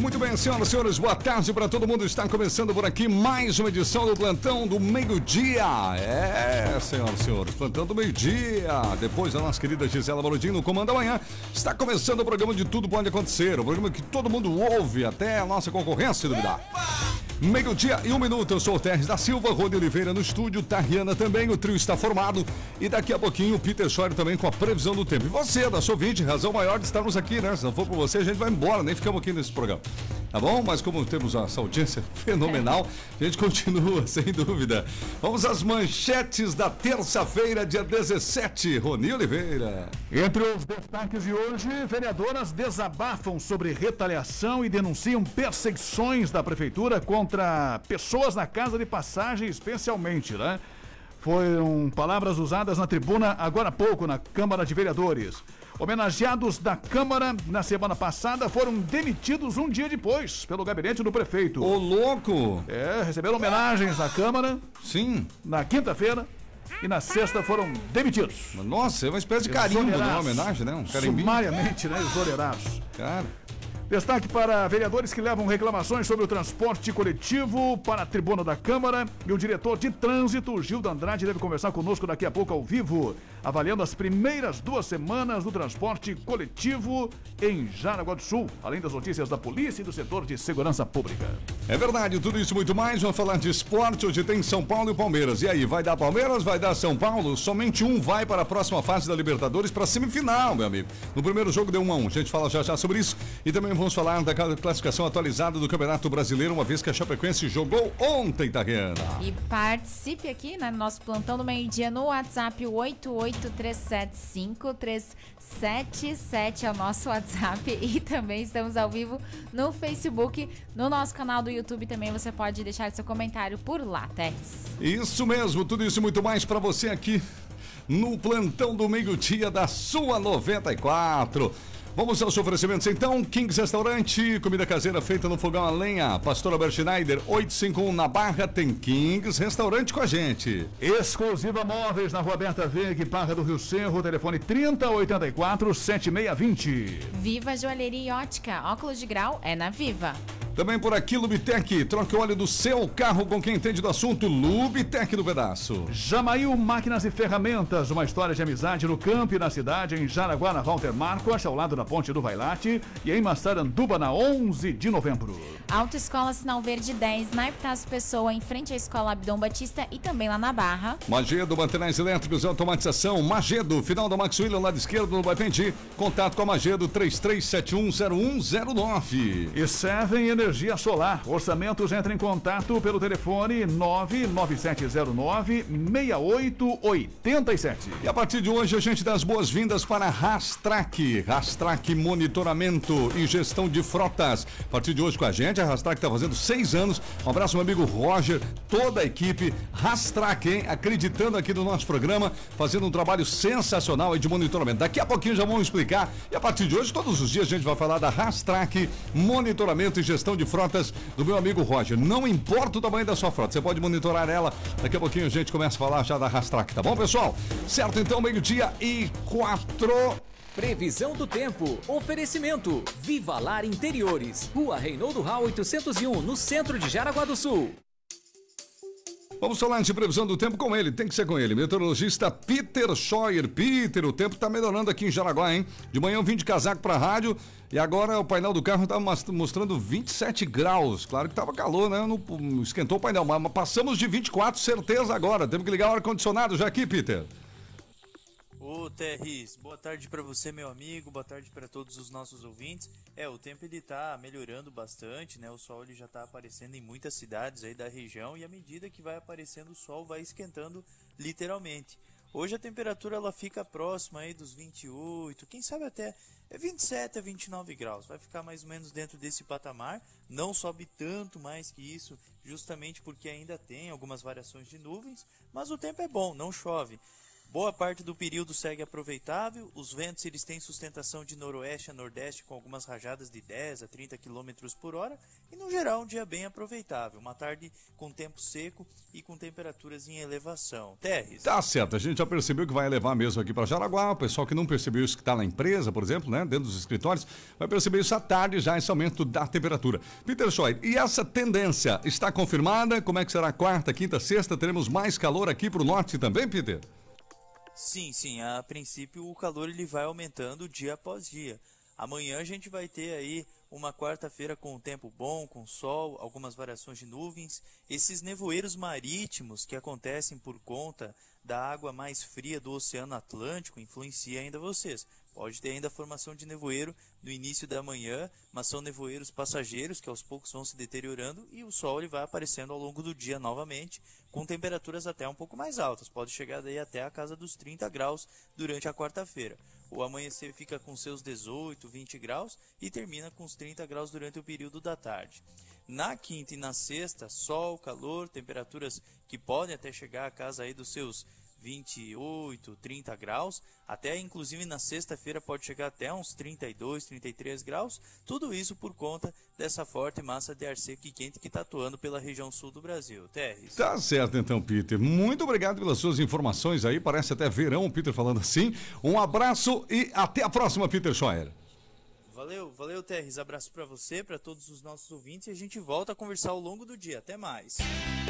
Muito bem, senhoras e senhores, boa tarde para todo mundo. Está começando por aqui mais uma edição do Plantão do Meio-Dia. É, senhoras e senhores, Plantão do Meio-Dia. Depois da nossa querida Gisela Balodinho no Comando da Manhã, está começando o programa de Tudo Pode Acontecer. O programa que todo mundo ouve, até a nossa concorrência, duvidar. Meio-dia e um minuto, eu sou o Terres da Silva, Rony Oliveira no estúdio, Tariana também, o trio está formado e daqui a pouquinho o Peter Schor também com a previsão do tempo. E você, da sua ouvinte, razão maior de estarmos aqui, né? Se não for por você, a gente vai embora, nem ficamos aqui nesse programa. Tá bom? Mas como temos essa audiência fenomenal, a gente continua, sem dúvida. Vamos às manchetes da terça-feira, dia 17, Rony Oliveira. Entre os destaques de hoje, vereadoras desabafam sobre retaliação e denunciam perseguições da prefeitura contra pessoas na casa de passagem, especialmente, né? Foram palavras usadas na tribuna agora há pouco na Câmara de Vereadores. Homenageados da Câmara na semana passada foram demitidos um dia depois pelo gabinete do prefeito. Ô, louco! É, receberam homenagens da Câmara Sim. na quinta-feira e na sexta foram demitidos. Nossa, é uma espécie de carimbo, não é homenagem, né? Um carimbinho. Sumariamente, né? Exonerados. Cara. Destaque para vereadores que levam reclamações sobre o transporte coletivo para a tribuna da Câmara. E o diretor de trânsito, Gildo Andrade, deve conversar conosco daqui a pouco ao vivo, avaliando as primeiras duas semanas do transporte coletivo em Jaraguá do Sul, além das notícias da polícia e do setor de segurança pública. É verdade, tudo isso muito mais. Vamos falar de esporte. Hoje tem São Paulo e Palmeiras. E aí, vai dar Palmeiras? Vai dar São Paulo? Somente um vai para a próxima fase da Libertadores, para a semifinal, meu amigo. No primeiro jogo deu um a um. A gente fala já já sobre isso. E também vamos falar da classificação atualizada do Campeonato Brasileiro, uma vez que a Chapecoense jogou ontem, Tariana. E participe aqui né, no nosso plantão do meio-dia no WhatsApp 88375377 é o nosso WhatsApp e também estamos ao vivo no Facebook, no nosso canal do YouTube também você pode deixar seu comentário por lá, Tex. Isso mesmo, tudo isso e muito mais para você aqui no plantão do meio-dia da sua 94. Vamos aos oferecimentos então. Kings Restaurante, comida caseira feita no fogão a lenha. Pastora Berschneider, 851 na Barra, tem Kings Restaurante com a gente. Exclusiva Móveis na Rua Berta Veg, Barra do Rio Cerro, telefone 3084 7620. Viva Joalheria e Ótica, óculos de grau é na Viva. Também por aqui, Lubitec, troque o óleo do seu carro com quem entende do assunto, Lubitec do pedaço. Jamail Máquinas e Ferramentas, uma história de amizade no campo e na cidade, em Jaraguá, na Walter Marcos, ao lado da Ponte do Vailate, e em Massaranduba, na 11 de novembro. Autoescola Sinal Verde 10, na Epitácio Pessoa, em frente à Escola Abdom Batista e também lá na Barra. Magedo, materiais elétricos e automatização. Magedo, final da Max William, lado esquerdo, no Baipendi. Contato com a Magedo, 33710109. E Seven Energia Solar. Orçamentos entre em contato pelo telefone 99709-6887. E a partir de hoje a gente dá as boas-vindas para a Rastrac. Rastrac Monitoramento e Gestão de Frotas. A partir de hoje com a gente, a Rastrac está fazendo seis anos. Um abraço, meu amigo Roger, toda a equipe. Rastrac, hein? Acreditando aqui no nosso programa, fazendo um trabalho sensacional aí de monitoramento. Daqui a pouquinho já vamos explicar. E a partir de hoje, todos os dias, a gente vai falar da Rastrac Monitoramento e Gestão de Frotas do meu amigo Roger. Não importa o tamanho da sua frota, você pode monitorar ela. Daqui a pouquinho a gente começa a falar já da Rastrac, tá bom, pessoal? Certo, então, meio-dia e quatro. Previsão do tempo. Oferecimento. Viva Lar Interiores. Rua Reinaldo Rau 801, no centro de Jaraguá do Sul. Vamos falar de previsão do tempo com ele, tem que ser com ele. Meteorologista Peter Scheuer. Peter, o tempo tá melhorando aqui em Jaraguá, hein? De manhã eu vim de casaco pra rádio e agora o painel do carro tá mostrando 27 graus. Claro que tava calor, né? Não, esquentou o painel, mas passamos de 24, certeza agora. Temos que ligar o ar-condicionado já aqui, Peter. Ô Terris, boa tarde para você, meu amigo, boa tarde para todos os nossos ouvintes. É, o tempo ele tá melhorando bastante, né? O sol ele já tá aparecendo em muitas cidades aí da região e à medida que vai aparecendo o sol vai esquentando literalmente. Hoje a temperatura ela fica próxima aí dos 28, quem sabe até é 27 a 29 graus. Vai ficar mais ou menos dentro desse patamar, não sobe tanto mais que isso, justamente porque ainda tem algumas variações de nuvens, mas o tempo é bom, não chove. Boa parte do período segue aproveitável. Os ventos eles têm sustentação de noroeste a nordeste com algumas rajadas de 10 a 30 km por hora e no geral um dia bem aproveitável. Uma tarde com tempo seco e com temperaturas em elevação. Terres. Tá certo, a gente já percebeu que vai elevar mesmo aqui para Jaraguá. O pessoal que não percebeu isso que está na empresa, por exemplo, né, dentro dos escritórios, vai perceber isso à tarde já esse aumento da temperatura. Peter Schoy, e essa tendência está confirmada? Como é que será quarta, quinta, sexta? Teremos mais calor aqui para o norte também, Peter? Sim, sim. A princípio o calor ele vai aumentando dia após dia. Amanhã a gente vai ter aí uma quarta-feira com um tempo bom, com sol, algumas variações de nuvens. Esses nevoeiros marítimos que acontecem por conta da água mais fria do Oceano Atlântico influencia ainda vocês. Pode ter ainda a formação de nevoeiro no início da manhã, mas são nevoeiros passageiros que aos poucos vão se deteriorando e o sol ele vai aparecendo ao longo do dia novamente, com temperaturas até um pouco mais altas. Pode chegar daí até a casa dos 30 graus durante a quarta-feira. O amanhecer fica com seus 18, 20 graus e termina com os 30 graus durante o período da tarde. Na quinta e na sexta, sol, calor, temperaturas que podem até chegar a casa aí dos seus 28, 30 graus, até inclusive na sexta-feira pode chegar até uns 32, 33 graus, tudo isso por conta dessa forte massa de ar seco e quente que está atuando pela região sul do Brasil. Terres. Tá certo então, Peter. Muito obrigado pelas suas informações aí, parece até verão o Peter falando assim. Um abraço e até a próxima, Peter Scheuer. Valeu, valeu, Terres. Abraço para você, para todos os nossos ouvintes e a gente volta a conversar ao longo do dia. Até mais.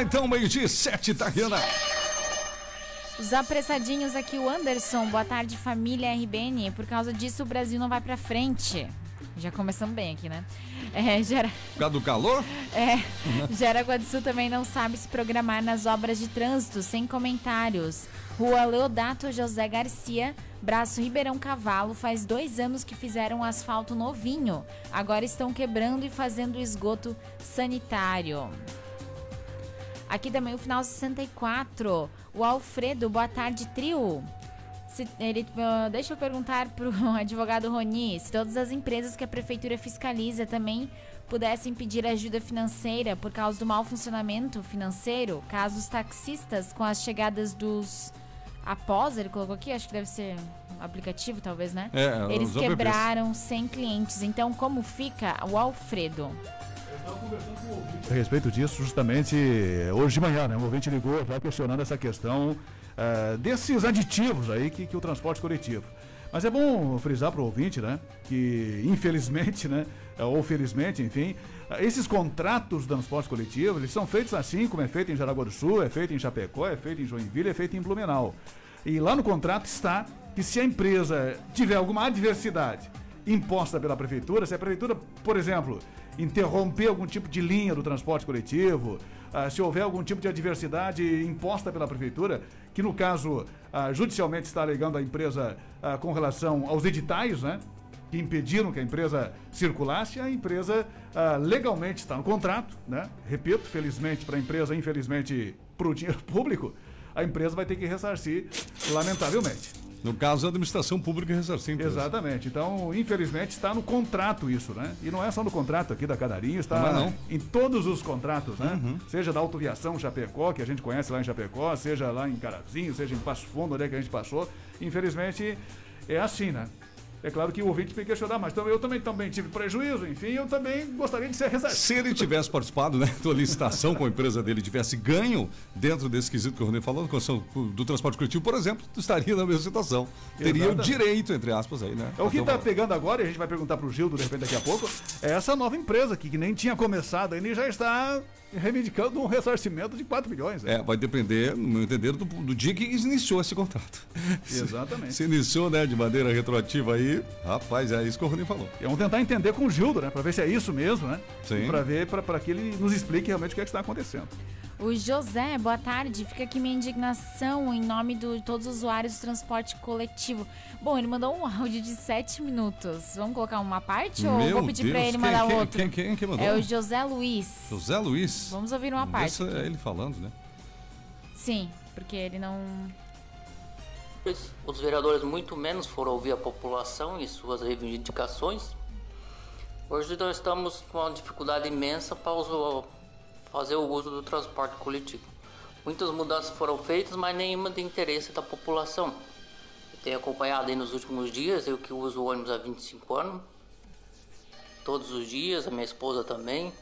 Lá então, meio-dia sete, Tariana. Os apressadinhos aqui, o Anderson. Boa tarde, família RBN. Por causa disso, o Brasil não vai pra frente. Já começamos bem aqui, né? É, Gera... Por causa do calor? É. Jaraguá do Sul também não sabe se programar nas obras de trânsito, sem comentários. Rua Leodato José Garcia, Braço Ribeirão Cavalo, faz dois anos que fizeram um asfalto novinho. Agora estão quebrando e fazendo esgoto sanitário. Aqui também o final 64. O Alfredo, boa tarde, trio. Se, ele, uh, deixa eu perguntar para o advogado Roni se todas as empresas que a prefeitura fiscaliza também pudessem pedir ajuda financeira por causa do mau funcionamento financeiro, caso os taxistas, com as chegadas dos após, ele colocou aqui, acho que deve ser aplicativo, talvez, né? É, Eles quebraram 100 clientes. Então, como fica o Alfredo? A respeito disso, justamente hoje de manhã, né? O ouvinte ligou já questionando essa questão uh, desses aditivos aí que, que o transporte coletivo. Mas é bom frisar para o ouvinte, né? Que infelizmente, né? Ou felizmente, enfim, esses contratos de transporte coletivo, eles são feitos assim, como é feito em Jaraguá do Sul, é feito em Chapecó, é feito em Joinville, é feito em Blumenau. E lá no contrato está que se a empresa tiver alguma adversidade imposta pela prefeitura, se a prefeitura, por exemplo, interromper algum tipo de linha do transporte coletivo, uh, se houver algum tipo de adversidade imposta pela prefeitura, que no caso uh, judicialmente está alegando a empresa uh, com relação aos editais, né? Que impediram que a empresa circulasse, a empresa legalmente está no contrato, né? Repito, felizmente para a empresa, infelizmente para o dinheiro público, a empresa vai ter que ressarcir, lamentavelmente. No caso, a administração pública ressarcente. Exatamente. Então, infelizmente, está no contrato isso, né? E não é só no contrato aqui da Canarinho, está não, não. em todos os contratos, né? Uhum. Seja da autoviação Chapecó, que a gente conhece lá em Chapecó, seja lá em Carazinho, seja em Passo Fundo, onde é que a gente passou. Infelizmente, é assim, né? É claro que o ouvinte tem que questionar, mas então, eu também, também tive prejuízo, enfim, eu também gostaria de ser ressarcido. Se ele tivesse participado né, da licitação com a empresa dele, tivesse ganho dentro desse quesito que o Rony falou, do transporte coletivo, por exemplo, estaria na mesma situação. Teria Exatamente. o direito, entre aspas, aí, né? É o que está pegando agora, e a gente vai perguntar para o Gildo, de repente, daqui a pouco, é essa nova empresa aqui, que nem tinha começado ainda e já está reivindicando um ressarcimento de 4 milhões. Né? É, vai depender, no meu entender, do, do, dia que iniciou esse contrato. Exatamente. Se, se, iniciou, né, de maneira retroativa aí, rapaz, é isso que o Rony falou. E vamos tentar entender com o Gildo, né, para ver se é isso mesmo, né? Sim. Para ver, para que ele nos explique realmente o que, é que está acontecendo. O José, boa tarde. Fica aqui minha indignação em nome de todos os usuários do transporte coletivo. Bom, ele mandou um áudio de 7 minutos. Vamos colocar uma parte ou Meu vou pedir pra ele mandar quem- outro? Quem, quem, quem mandou? É o José Luiz. José Luiz. Vamos ouvir uma parte. se é ele falando, né? Sim, porque ele não. Os vereadores muito menos foram ouvir a população e suas reivindicações. Hoje nós estamos com uma dificuldade imensa para uso- fazer o uso do transporte coletivo. Muitas mudanças foram feitas, mas nenhuma de interesse da população. Eu tenho acompanhado aí nos últimos dias, eu que uso o ônibus há 25 anos, todos os dias, a minha esposa também.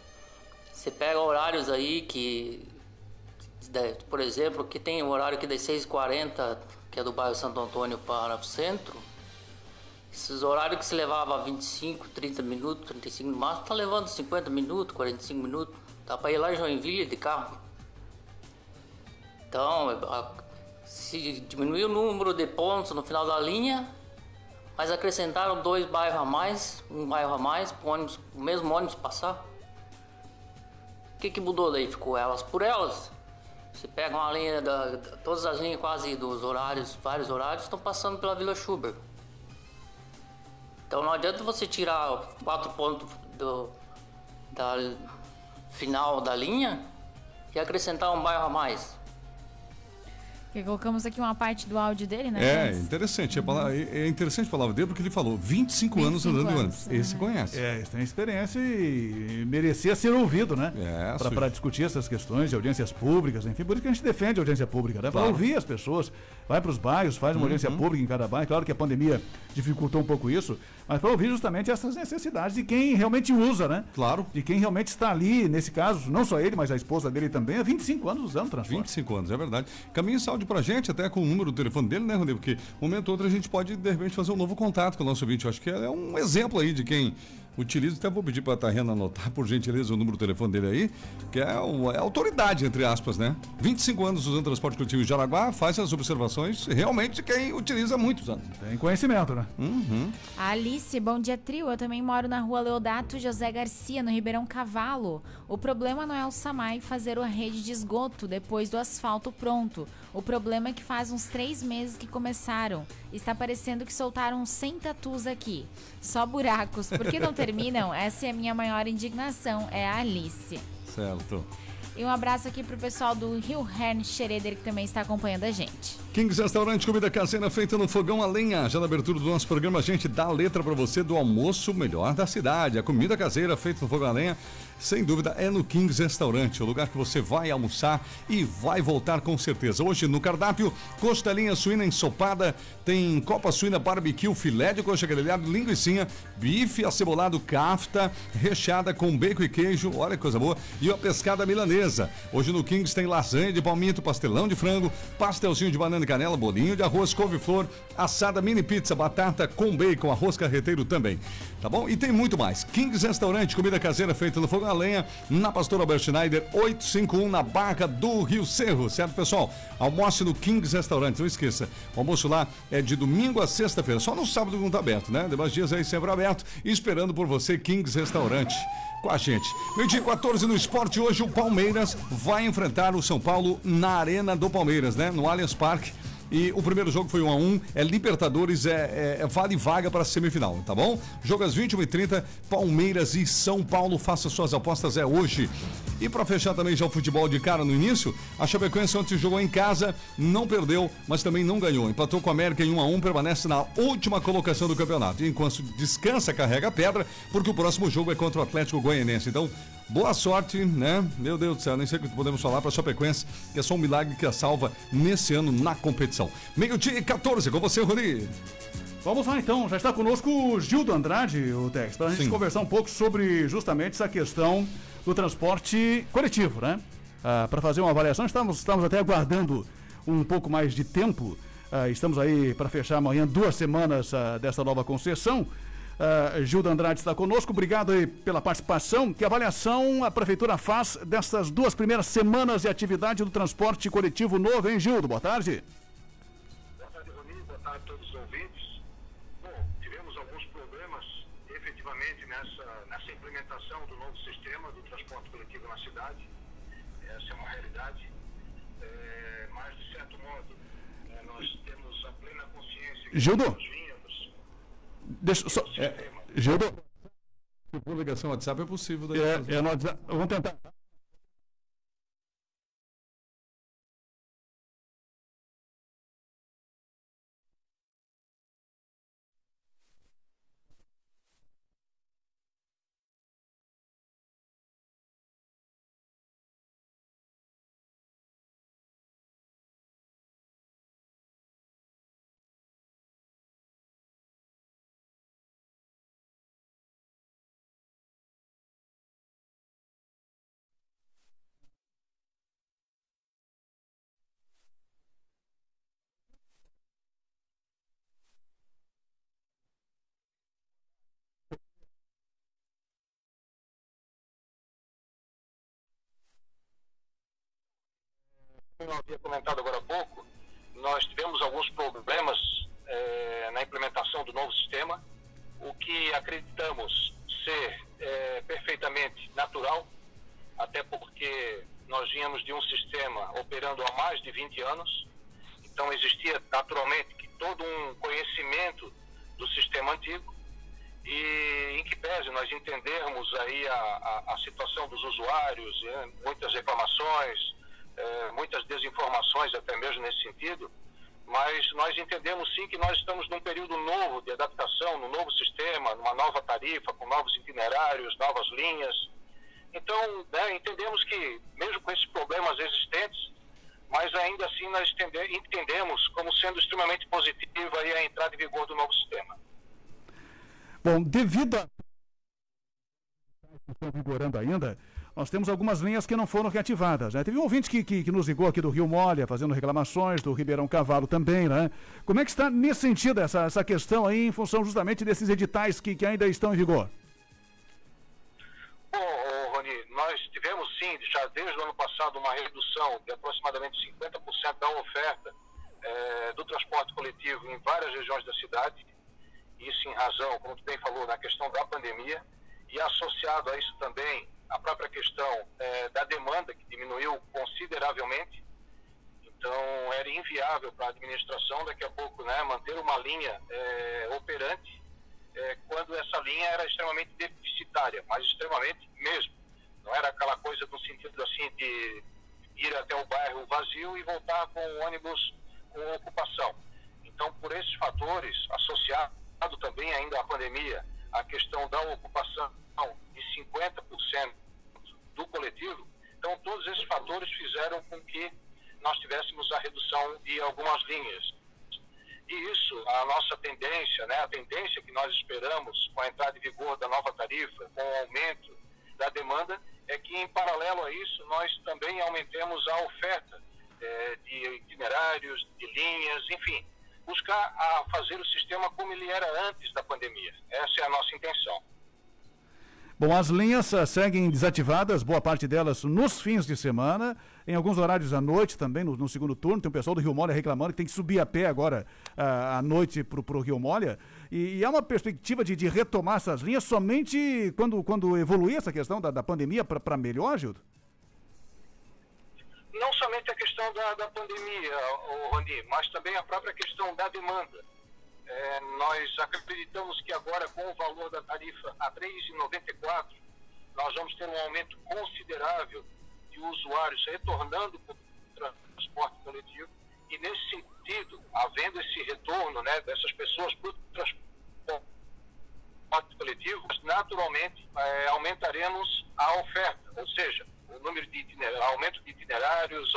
Você pega horários aí que por exemplo, que tem o horário aqui das 6h40, que é do bairro Santo Antônio para o centro, esses horários que se levava 25, 30 minutos, 35 no máximo, tá levando 50 minutos, 45 minutos. Dá para ir lá em Joinville de carro. Então, a- se diminuir o número de pontos no final da linha, mas acrescentaram dois bairros a mais, um bairro a mais, para o mesmo ônibus passar. O que, que mudou daí? Ficou elas por elas. Você pega uma linha, da, da- todas as linhas quase dos horários, vários horários, estão passando pela Vila Schubert. Então não adianta você tirar quatro pontos do, da final da linha e acrescentar um bairro a mais. Porque colocamos aqui uma parte do áudio dele, né? É, Jens? interessante. A palavra, é é interessante a palavra dele porque ele falou 25, anos 25 andando de anos, ônibus. Esse uhum. conhece. É, eles têm experiência e merecia ser ouvido, né? É, Pra discutir essas questões de audiências públicas, enfim. Por isso que a gente defende a audiência pública, né? Pra Claro. ouvir as pessoas. Vai pros bairros, faz uma audiência pública em cada bairro. Claro que a pandemia dificultou um pouco isso, mas para ouvir justamente essas necessidades de quem realmente usa, né? Claro. De quem realmente está ali, nesse caso, não só ele, mas a esposa dele também, há 25 anos usando transporte. 25 anos, é verdade. Caminha esse áudio pra gente, até com o número do telefone dele, né, Rodrigo? Porque um momento ou outro a gente pode, de repente, fazer um novo contato com o nosso ouvinte. Eu acho que é um exemplo aí de quem utiliza. Até vou pedir pra Tarrena anotar, por gentileza, o número do telefone dele aí, que é, o- é autoridade, entre aspas, né? 25 anos usando transporte coletivo em Jaraguá, faz as observações realmente quem utiliza há muitos anos. Tem conhecimento, né? A Alice, bom dia, trio. Eu também moro na rua Leodato José Garcia, no Ribeirão Cavalo. O problema não é o Samai fazer a rede de esgoto depois do asfalto pronto. O problema é que faz uns três meses que começaram. Está parecendo que soltaram 100 tatus aqui. Só buracos. Por que não terminam? Essa é a minha maior indignação. É a Alice. Certo. E um abraço aqui pro pessoal do Rio Hern Schroeder, que também está acompanhando a gente. Kings Restaurante, comida caseira feita no fogão a lenha. Já na abertura do nosso programa, a gente dá a letra pra você do almoço melhor da cidade. A comida caseira feita no fogão a lenha, sem dúvida, é no Kings Restaurante, o lugar que você vai almoçar e vai voltar com certeza. Hoje no cardápio, costelinha suína ensopada, tem copa suína barbecue, filé de coxa grelhado, linguiçinha, bife acebolado, kafta, recheada com bacon e queijo, olha que coisa boa, e uma pescada milanesa. Hoje no Kings tem lasanha de palmito, pastelão de frango, pastelzinho de banana e canela, bolinho de arroz, couve-flor, assada mini pizza, batata com bacon, arroz carreteiro também. Tá bom? E tem muito mais. Kings Restaurante, comida caseira feita no fogão a lenha, na Pastor Albert Schneider, 851 na Barra do Rio Cerro, certo, pessoal? Almoce no Kings Restaurante, não esqueça. O almoço lá é de domingo a sexta-feira, só no sábado não tá aberto, né? Demais dias aí sempre aberto, esperando por você, Kings Restaurante com a gente. Meio dia 14 no esporte, hoje o Palmeiras vai enfrentar o São Paulo na Arena do Palmeiras, né? No Allianz Parque. E o primeiro jogo foi 1 a 1 é Libertadores, é, é- é vale vaga para a semifinal, tá bom? Jogo às 21h30, Palmeiras e São Paulo, faça suas apostas, é hoje. E para fechar também já o futebol de cara no início, a Chapecoense ontem jogou em casa, não perdeu, mas também não ganhou. Empatou com a América em 1 a 1 permanece na última colocação do campeonato. E enquanto descansa, carrega a pedra, porque o próximo jogo é contra o Atlético Goianense. Então, boa sorte, né? Meu Deus do céu, nem sei o que podemos falar para a Chapecoense, que é só um milagre que a salva nesse ano na competição. Meio-dia e 14, com você, Rony. Vamos lá então, já está conosco o Gildo Andrade, o Tex, para a gente Sim. conversar um pouco sobre justamente essa questão do transporte coletivo, né? para fazer uma avaliação, estamos, estamos até aguardando um pouco mais de tempo. Ah, estamos aí para fechar amanhã duas semanas ah, dessa nova concessão. Uh, Gildo Andrade está conosco, obrigado aí pela participação. Que avaliação a Prefeitura faz dessas duas primeiras semanas de atividade do transporte coletivo novo, hein, Gildo? Boa tarde. Boa tarde, Rony. Boa tarde a todos os ouvintes. Bom, tivemos alguns problemas, efetivamente, nessa, nessa implementação do novo sistema do transporte coletivo na cidade. essa é uma realidade. É, mas, de certo modo, é, nós temos a plena consciência que Gildo? Deixa eu só. É, Gildo, for ligação WhatsApp é possível. é, é, nós, vamos tentar. Como eu havia comentado agora há pouco, nós tivemos alguns problemas eh, na implementação do novo sistema, o que acreditamos ser eh, perfeitamente natural, até porque nós vínhamos de um sistema operando há mais de 20 anos, então existia naturalmente que todo um conhecimento do sistema antigo e em que pese nós entendermos aí a, a, a situação dos usuários, eh, muitas reclamações, eh, muitas desinformações até mesmo nesse sentido, mas nós entendemos sim que nós estamos num período novo de adaptação, num novo sistema, numa nova tarifa, com novos itinerários, novas linhas. Então, né, entendemos que, mesmo com esses problemas existentes, mas ainda assim nós entende- entendemos como sendo extremamente positiva a entrada em vigor do novo sistema. Bom, devido a. Estão vigorando ainda, nós temos algumas linhas que não foram reativadas. Né? Teve um ouvinte que, que, que nos ligou aqui do Rio Molha, fazendo reclamações, do Ribeirão Cavalo também, né? Como é que está nesse sentido essa, essa questão aí, em função justamente desses editais que, que ainda estão em vigor? Bom, ô, Rony, nós tivemos sim, já desde o ano passado, uma redução de aproximadamente 50% da oferta eh, do transporte coletivo em várias regiões da cidade. Isso em razão, como tu bem falou, na questão da pandemia. E associado a isso também a própria questão eh, da demanda, que diminuiu consideravelmente. Então, era inviável para a administração, daqui a pouco, né, manter uma linha eh, operante eh, quando essa linha era extremamente deficitária, mas extremamente mesmo. Não era aquela coisa no sentido assim de ir até o bairro vazio e voltar com o ônibus com ocupação. Então, por esses fatores, associado também ainda à pandemia, a questão da ocupação 50% do coletivo, então todos esses fatores fizeram com que nós tivéssemos a redução de algumas linhas. E isso, a nossa tendência, né, a tendência que nós esperamos com a entrada em vigor da nova tarifa, com o aumento da demanda, é que em paralelo a isso nós também aumentemos a oferta eh, de itinerários, de linhas, enfim, buscar a fazer o sistema como ele era antes da pandemia. Essa é a nossa intenção. Bom, as linhas ah, seguem desativadas, boa parte delas nos fins de semana, em alguns horários à noite também, no, no segundo turno. Tem um pessoal do Rio Molha reclamando que tem que subir a pé agora ah, à noite para o Rio Molha. E, e há uma perspectiva de, de retomar essas linhas somente quando, quando evoluir essa questão da, da pandemia para melhor, Gildo? Não somente a questão da, da pandemia, Rony, mas também a própria questão da demanda. É, nós acreditamos que agora, com o valor da tarifa a R$ 3,94, nós vamos ter um aumento considerável de usuários retornando para o transporte coletivo. E, nesse sentido, havendo esse retorno né, dessas pessoas para o transporte coletivo, naturalmente é, aumentaremos a oferta, ou seja, o número de itinerários, aumento de itinerários,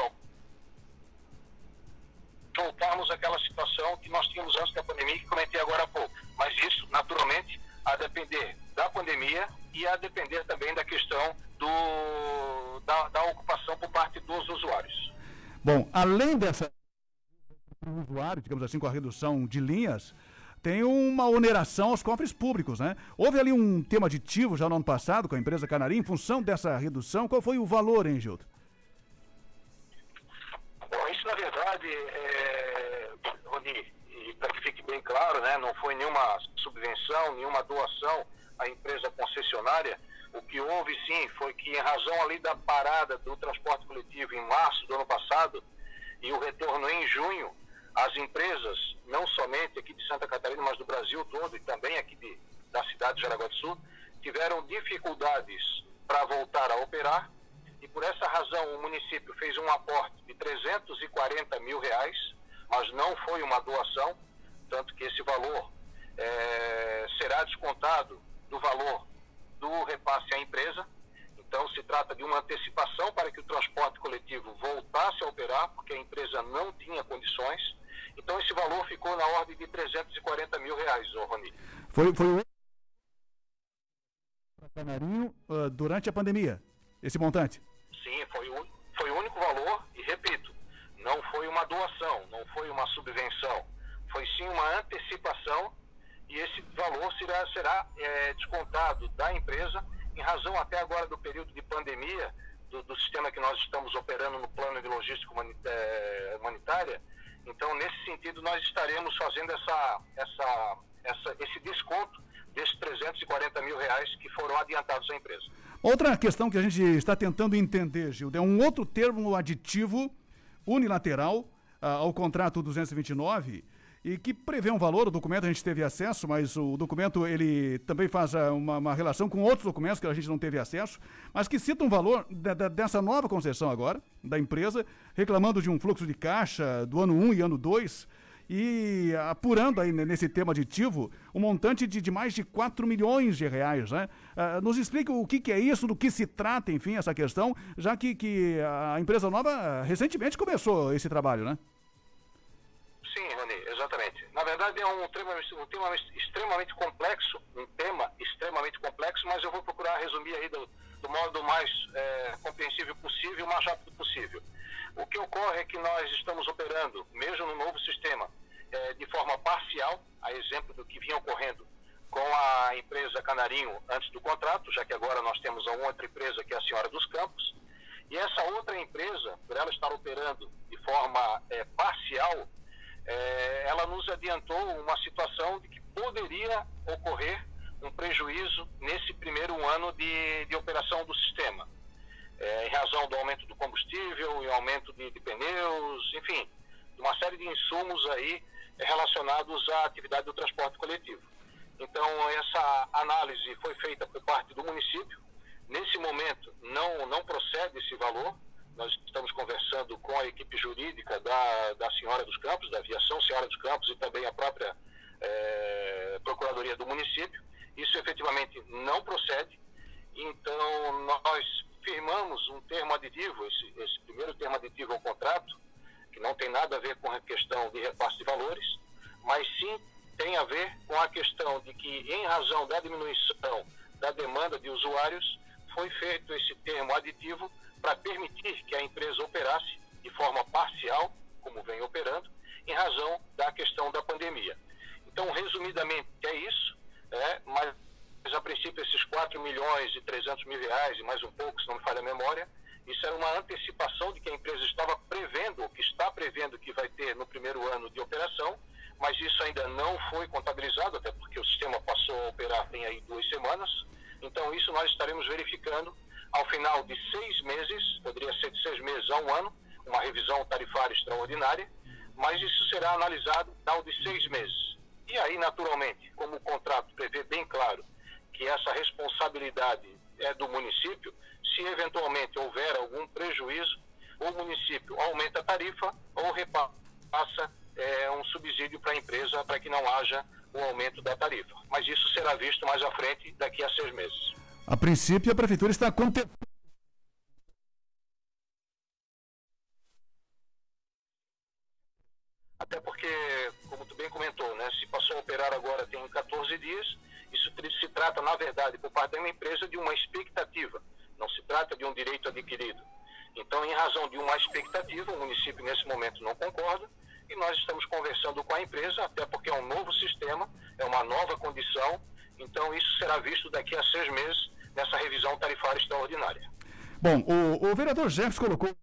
voltarmos àquela situação que nós tínhamos antes da pandemia, que comentei agora há pouco. Mas isso, naturalmente, a depender da pandemia e a depender também da questão do, da, da ocupação por parte dos usuários. Bom, além dessa usuário, digamos assim, com a redução de linhas, tem uma oneração aos cofres públicos, né? Houve ali um tema aditivo já no ano passado com a empresa Canarim, em função dessa redução. Qual foi o valor, hein, Gildo? Verdade, é, Rony, para que fique bem claro, né, não foi nenhuma subvenção, nenhuma doação à empresa concessionária, O que houve sim foi que, em razão ali da parada do transporte coletivo em março do ano passado e o retorno em junho, as empresas, não somente aqui de Santa Catarina, mas do Brasil todo e também aqui de, da cidade de Jaraguá do Sul, tiveram dificuldades para voltar a operar por essa razão o município fez um aporte de 340 mil reais, mas não foi uma doação, tanto que esse valor é, será descontado do valor do repasse à empresa. Então, se trata de uma antecipação para que o transporte coletivo voltasse a operar, porque a empresa não tinha condições. Então, esse valor ficou na ordem de 340 mil reais, ô Rony. Foi, foi o. Canarinho uh, durante a pandemia, esse montante? Sim, foi o, foi o único valor, e repito, não foi uma doação, não foi uma subvenção, foi sim uma antecipação e esse valor será, será é, descontado da empresa em razão até agora do período de pandemia do, do sistema que nós estamos operando no plano de logística é, humanitária. Então, nesse sentido, nós estaremos fazendo essa, essa, essa, esse desconto desses 340 mil reais que foram adiantados à empresa. Outra questão que a gente está tentando entender, Gildo, é um outro termo aditivo unilateral uh, ao contrato 229 e que prevê um valor, o documento a gente teve acesso, mas o documento ele também faz ah, uma, uma relação com outros documentos que a gente não teve acesso, mas que cita um valor de, de, dessa nova concessão agora, da empresa, reclamando de um fluxo de caixa do ano 1 e ano 2, e apurando aí nesse tema aditivo um montante de, de mais de 4 milhões de reais. Né? Uh, nos explica o que, que, é isso, do que se trata, enfim, essa questão, já que, que a empresa nova recentemente começou esse trabalho, né? Sim, Rony, exatamente. Na verdade é um tema, um tema extremamente complexo, um tema extremamente complexo, mas eu vou procurar resumir aí do, do modo mais é, compreensível possível, o mais rápido possível. O que ocorre é que nós estamos operando, mesmo no novo sistema, é, de forma parcial, a exemplo do que vinha ocorrendo com a empresa Canarinho antes do contrato, já que agora nós temos a outra empresa que é a Senhora dos Campos, e essa outra empresa, por ela estar operando de forma é, parcial, é, ela nos adiantou uma situação de que poderia ocorrer um prejuízo nesse primeiro ano de, de operação do sistema, é, em razão do aumento do combustível, e aumento de, de pneus, enfim, uma série de insumos aí relacionados à atividade do transporte coletivo. Então, essa análise foi feita por parte do município. Nesse momento, não, não procede esse valor, nós estamos conversando com a equipe jurídica da, da Senhora dos Campos, da Aviação Senhora dos Campos e também a própria é, Procuradoria do município. Isso efetivamente não procede. Então, nós firmamos um termo aditivo, esse, esse primeiro termo aditivo ao contrato, que não tem nada a ver com a questão de repasse de valores, mas sim tem a ver com a questão de que, em razão da diminuição da demanda de usuários, foi feito esse termo aditivo para permitir que a empresa operasse de forma parcial, como vem operando, em razão da questão da pandemia. Então, resumidamente, é isso, é, mas a princípio esses 4 milhões e 300 mil reais e mais um pouco, se não me falha a memória, isso era uma antecipação de que a empresa estava prevendo, que está prevendo que vai ter no primeiro ano de operação, mas isso ainda não foi contabilizado, até porque o sistema passou a operar tem aí duas semanas. Então, isso nós estaremos verificando ao final de seis meses, poderia ser de seis meses a um ano, uma revisão tarifária extraordinária, mas isso será analisado ao de seis meses. E aí, naturalmente, como o contrato prevê bem claro que essa responsabilidade é do município, se eventualmente houver algum prejuízo, o município aumenta a tarifa ou repassa é, um subsídio para a empresa para que não haja o aumento da tarifa. Mas isso será visto mais à frente, daqui a seis meses. A princípio, a prefeitura está contemplando. Até porque, como tu bem comentou, né, se passou a operar agora tem 14 dias, isso se trata, na verdade, por parte da empresa, de uma expectativa, não se trata de um direito adquirido. Então, em razão de uma expectativa, o município nesse momento não concorda, e nós estamos conversando com a empresa, até porque é um novo sistema, é uma nova condição, então, isso será visto daqui a seis meses nessa revisão tarifária extraordinária. Bom, o, o vereador Jefferson colocou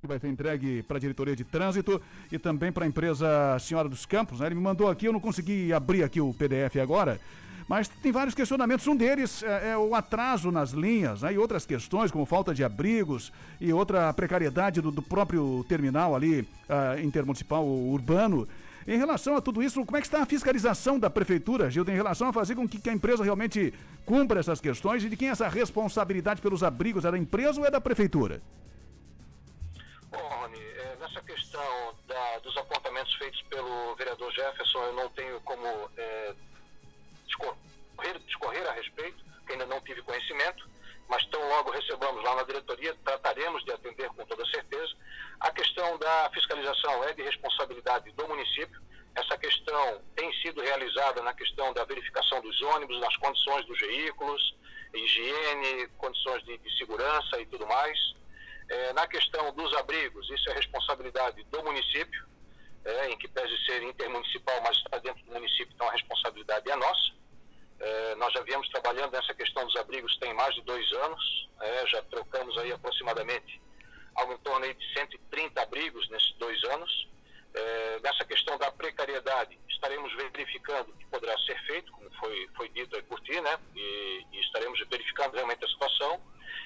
que vai ser entregue para a diretoria de trânsito e também para a empresa Senhora dos Campos. Né? Ele me mandou aqui, eu não consegui abrir aqui o PDF agora. Mas tem vários questionamentos. Um deles é, é o atraso nas linhas né? e outras questões, como falta de abrigos e outra precariedade do, do próprio terminal ali uh, intermunicipal urbano. Em relação a tudo isso, como é que está a fiscalização da prefeitura, Gildo, em relação a fazer com que, que a empresa realmente cumpra essas questões e de quem é essa responsabilidade pelos abrigos? É da empresa ou é da prefeitura? Bom, Rony, é, nessa questão da, dos apontamentos feitos pelo vereador Jefferson, eu não tenho como é, discorrer, discorrer a respeito, que ainda não tive conhecimento, mas tão logo recebamos lá na diretoria, trataremos de atender com toda certeza. A questão da fiscalização é de responsabilidade do município. Essa questão tem sido realizada na questão da verificação dos ônibus, nas condições dos veículos, higiene, condições de, de segurança e tudo mais. É, na questão dos abrigos, isso é responsabilidade do município, é, em que pese ser intermunicipal, mas está dentro do município, então a responsabilidade é nossa. É, nós já viemos trabalhando nessa questão dos abrigos tem mais de dois anos, é, já trocamos aí aproximadamente algo em torno de 130 abrigos nesses dois anos. É, nessa questão da precariedade, estaremos verificando o que poderá ser feito, como foi, foi dito aí por ti, né? E, e estaremos verificando realmente a situação.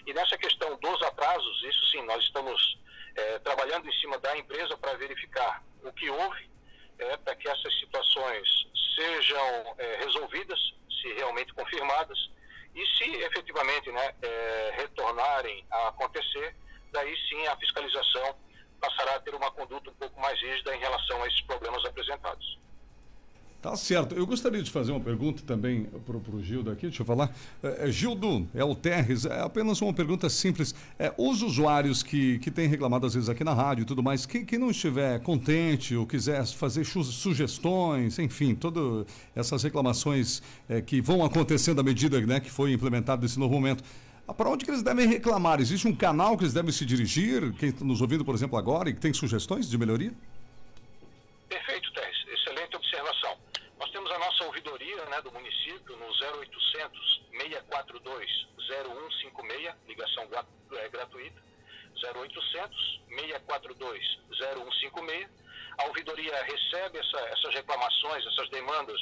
E nessa questão dos atrasos, isso sim, nós estamos é, trabalhando em cima da empresa para verificar o que houve, é, para que essas situações sejam é, resolvidas, se realmente confirmadas, e se efetivamente né, é, retornarem a acontecer, daí sim a fiscalização passará a ter uma conduta um pouco mais rígida em relação a esses problemas apresentados. Tá certo. Eu gostaria de fazer uma pergunta também para o Gildo aqui, deixa eu falar. É, é, Gildo, é o Terres, é apenas uma pergunta simples. É, os usuários que, que têm reclamado às vezes aqui na rádio e tudo mais, quem, quem não estiver contente ou quiser fazer sugestões, enfim, todas essas reclamações é, que vão acontecendo à medida né, que foi implementado esse novo momento, para onde que eles devem reclamar? Existe um canal que eles devem se dirigir? Quem está nos ouvindo, por exemplo, agora e que tem sugestões de melhoria? 0800 642 0156, ligação é, gratuita. 0800 642 0156. A ouvidoria recebe essa, essas reclamações, essas demandas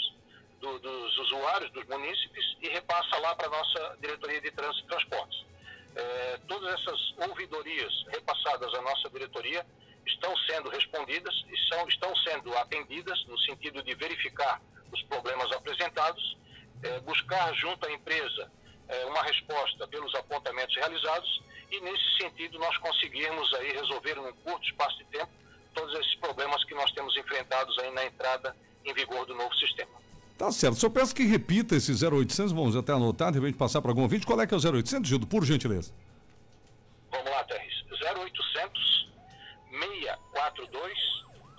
do, dos usuários, dos munícipes, e repassa lá para a nossa diretoria de trânsito e transportes. É, todas essas ouvidorias repassadas à nossa diretoria estão sendo respondidas e são, estão sendo atendidas no sentido de verificar os problemas apresentados, é, buscar junto à empresa é, uma resposta pelos apontamentos realizados e nesse sentido nós conseguirmos aí resolver num curto espaço de tempo todos esses problemas que nós temos enfrentados aí na entrada em vigor do novo sistema. Tá certo. Só peço que repita esse 0800, vamos até anotar, de repente passar para algum ouvinte. Qual é que é o 0800, Gildo, por gentileza? Vamos lá, Terres. 0800 642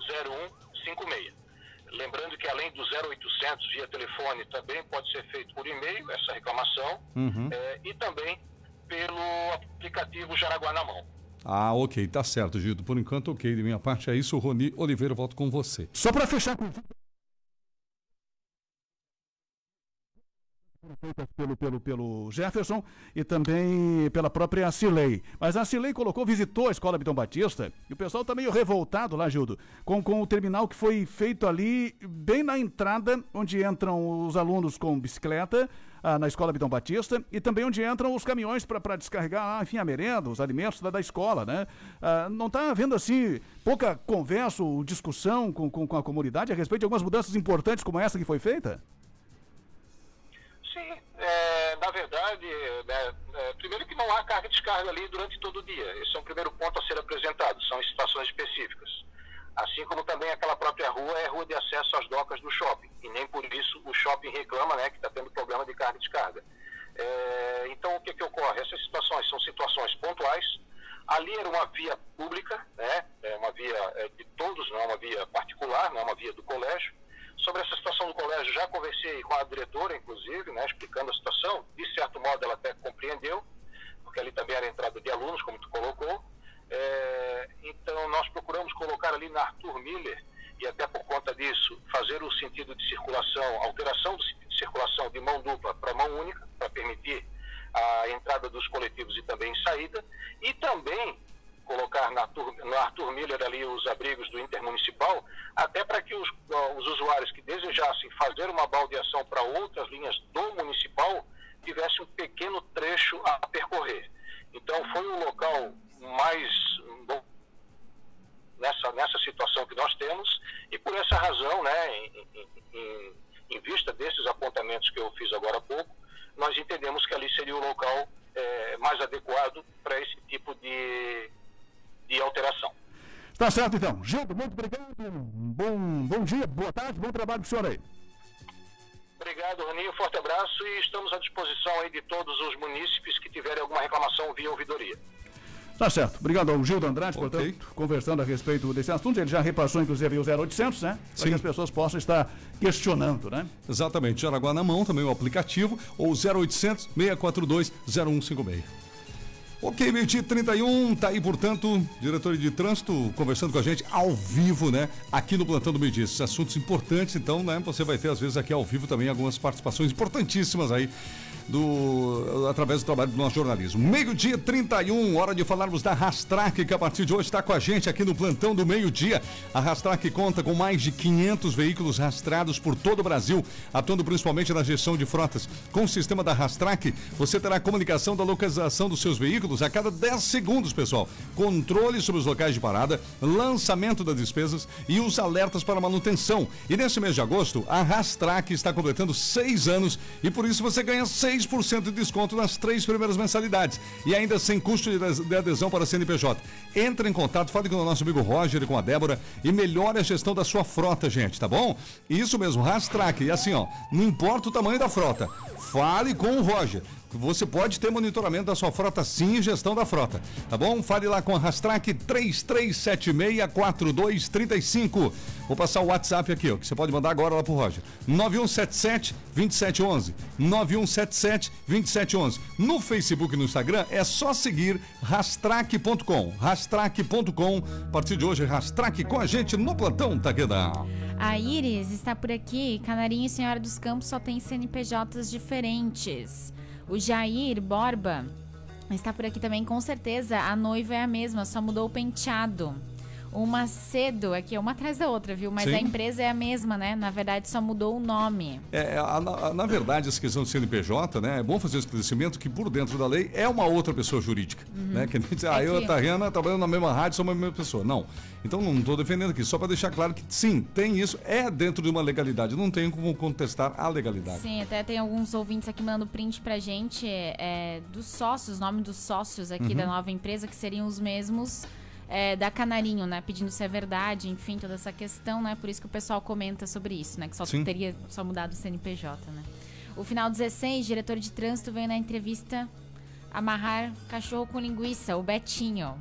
0156. Lembrando que além do 0800 via telefone, também pode ser feito por e-mail essa reclamação uhum. é, e também pelo aplicativo Jaraguá na Mão. Ah, ok, tá certo, Gildo. Por enquanto, ok. De minha parte é isso. Roni Oliveira, volto com você. Só para fechar com feitas pelo, pelo, pelo Jefferson e também pela própria Cilei. Mas a Cilei colocou, visitou a escola Bitão Batista e o pessoal está meio revoltado lá, Gildo, com, com o terminal que foi feito ali, bem na entrada, onde entram os alunos com bicicleta, ah, na escola Bitão Batista, e também onde entram os caminhões para descarregar, ah, enfim, a merenda, os alimentos da, da escola, né? Ah, não está havendo, assim, pouca conversa ou discussão com, com, com a comunidade a respeito de algumas mudanças importantes como essa que foi feita? É, na verdade, né, é, primeiro que não há carga e descarga ali durante todo o dia. Esse é um primeiro ponto a ser apresentado, são situações específicas. Assim como também aquela própria rua é rua de acesso às docas do shopping. E nem por isso o shopping reclama né, que está tendo problema de carga e descarga. É, então, o que, que ocorre? Essas situações são situações pontuais. Ali era uma via pública, né, é uma via é, de todos, não é uma via particular, não é uma via do colégio. Sobre essa situação do colégio, já conversei com a diretora, inclusive, né, explicando a situação. De certo modo, ela até compreendeu, porque ali também era entrada de alunos, como tu colocou. É, então, nós procuramos colocar ali na Arthur Miller, e até por conta disso, fazer o sentido de circulação, alteração do sentido de circulação de mão dupla para mão única, para permitir a entrada dos coletivos e também saída, e também colocar na, no Arthur Miller ali os abrigos do Intermunicipal, até para que os, os usuários que desejassem fazer uma baldeação para outras linhas do Municipal tivessem um pequeno trecho a percorrer. Então foi um local mais bom, nessa, nessa situação que nós temos e por essa razão, né, em, em- em- vista desses apontamentos que eu fiz agora há pouco, nós entendemos que ali seria o local eh, mais adequado para esse tipo de, de alteração. Tá certo, então. Gildo, muito obrigado. Bom, bom dia, boa tarde, bom trabalho pro senhor aí. Obrigado, Roninho, forte abraço e estamos à disposição aí de todos os munícipes que tiverem alguma reclamação via ouvidoria. Tá certo. Obrigado ao Gildo Andrade, Ok. portanto, conversando a respeito desse assunto. Ele já repassou, inclusive, o 0800, né? Para Sim. que as pessoas possam estar questionando, né? Exatamente, Jaraguá na mão, também o aplicativo, ou 0800 642 0156. Ok, meio-dia e 31, tá aí, portanto, diretor de trânsito conversando com a gente ao vivo, né? Aqui no Plantão do Meio Dia. Esses assuntos importantes, então, né? Você vai ter, às vezes, aqui ao vivo também algumas participações importantíssimas aí. Do, através do trabalho do nosso jornalismo. Meio-dia 31, hora de falarmos da Rastrac, que a partir de hoje está com a gente aqui no plantão do meio-dia. A Rastrac conta com mais de 500 veículos rastrados por todo o Brasil, atuando principalmente na gestão de frotas. Com o sistema da Rastrac, você terá comunicação da localização dos seus veículos a cada 10 segundos, pessoal. Controle sobre os locais de parada, lançamento das despesas e os alertas para manutenção. E nesse mês de agosto, a Rastrac está completando seis anos e por isso você ganha 6% de desconto nas três primeiras mensalidades e ainda sem custo de adesão para a CNPJ. Entre em contato, fale com o nosso amigo Roger e com a Débora e melhore a gestão da sua frota, gente, tá bom? Isso mesmo, Rastrac. E assim, ó, não importa o tamanho da frota, fale com o Roger. Você pode ter monitoramento da sua frota sim e gestão da frota, tá bom? Fale lá com a Rastrac 33764235. Vou passar o WhatsApp aqui, ó, que você pode mandar agora lá pro Roger. 9177 2711. 9177 2711. No Facebook e no Instagram é só seguir rastrac.com. Rastrac.com. A partir de hoje, Rastrac com a gente no plantão, Taqueda. A Iris está por aqui. Canarinho e Senhora dos Campos só tem CNPJs diferentes. O Jair Borba está por aqui também. Com certeza a noiva é a mesma, só mudou o penteado. O Macedo, aqui é uma atrás da outra, viu? Mas Sim. a empresa é a mesma, né? Na verdade, só mudou o nome. É, a- na, na verdade, essa questão do CNPJ, né? É bom fazer esse esclarecimento que por dentro da lei é uma outra pessoa jurídica. Né? Que nem dizer, ah, eu e Uhum. É a Tariana trabalhando na mesma rádio, somos a mesma pessoa. Não. Então não estou defendendo aqui, só para deixar claro que sim, tem isso, é dentro de uma legalidade. Não tem como contestar a legalidade. Sim, até tem alguns ouvintes aqui mandando print pra gente é, dos sócios, nome dos sócios aqui Uhum. da nova empresa, que seriam os mesmos é, da Canarinho, né? Pedindo se é verdade, enfim, toda essa questão, né? Por isso que o pessoal comenta sobre isso, né? Que só Sim. teria só mudado o CNPJ, né? O final 16, diretor de trânsito veio na entrevista amarrar cachorro com linguiça, o Betinho.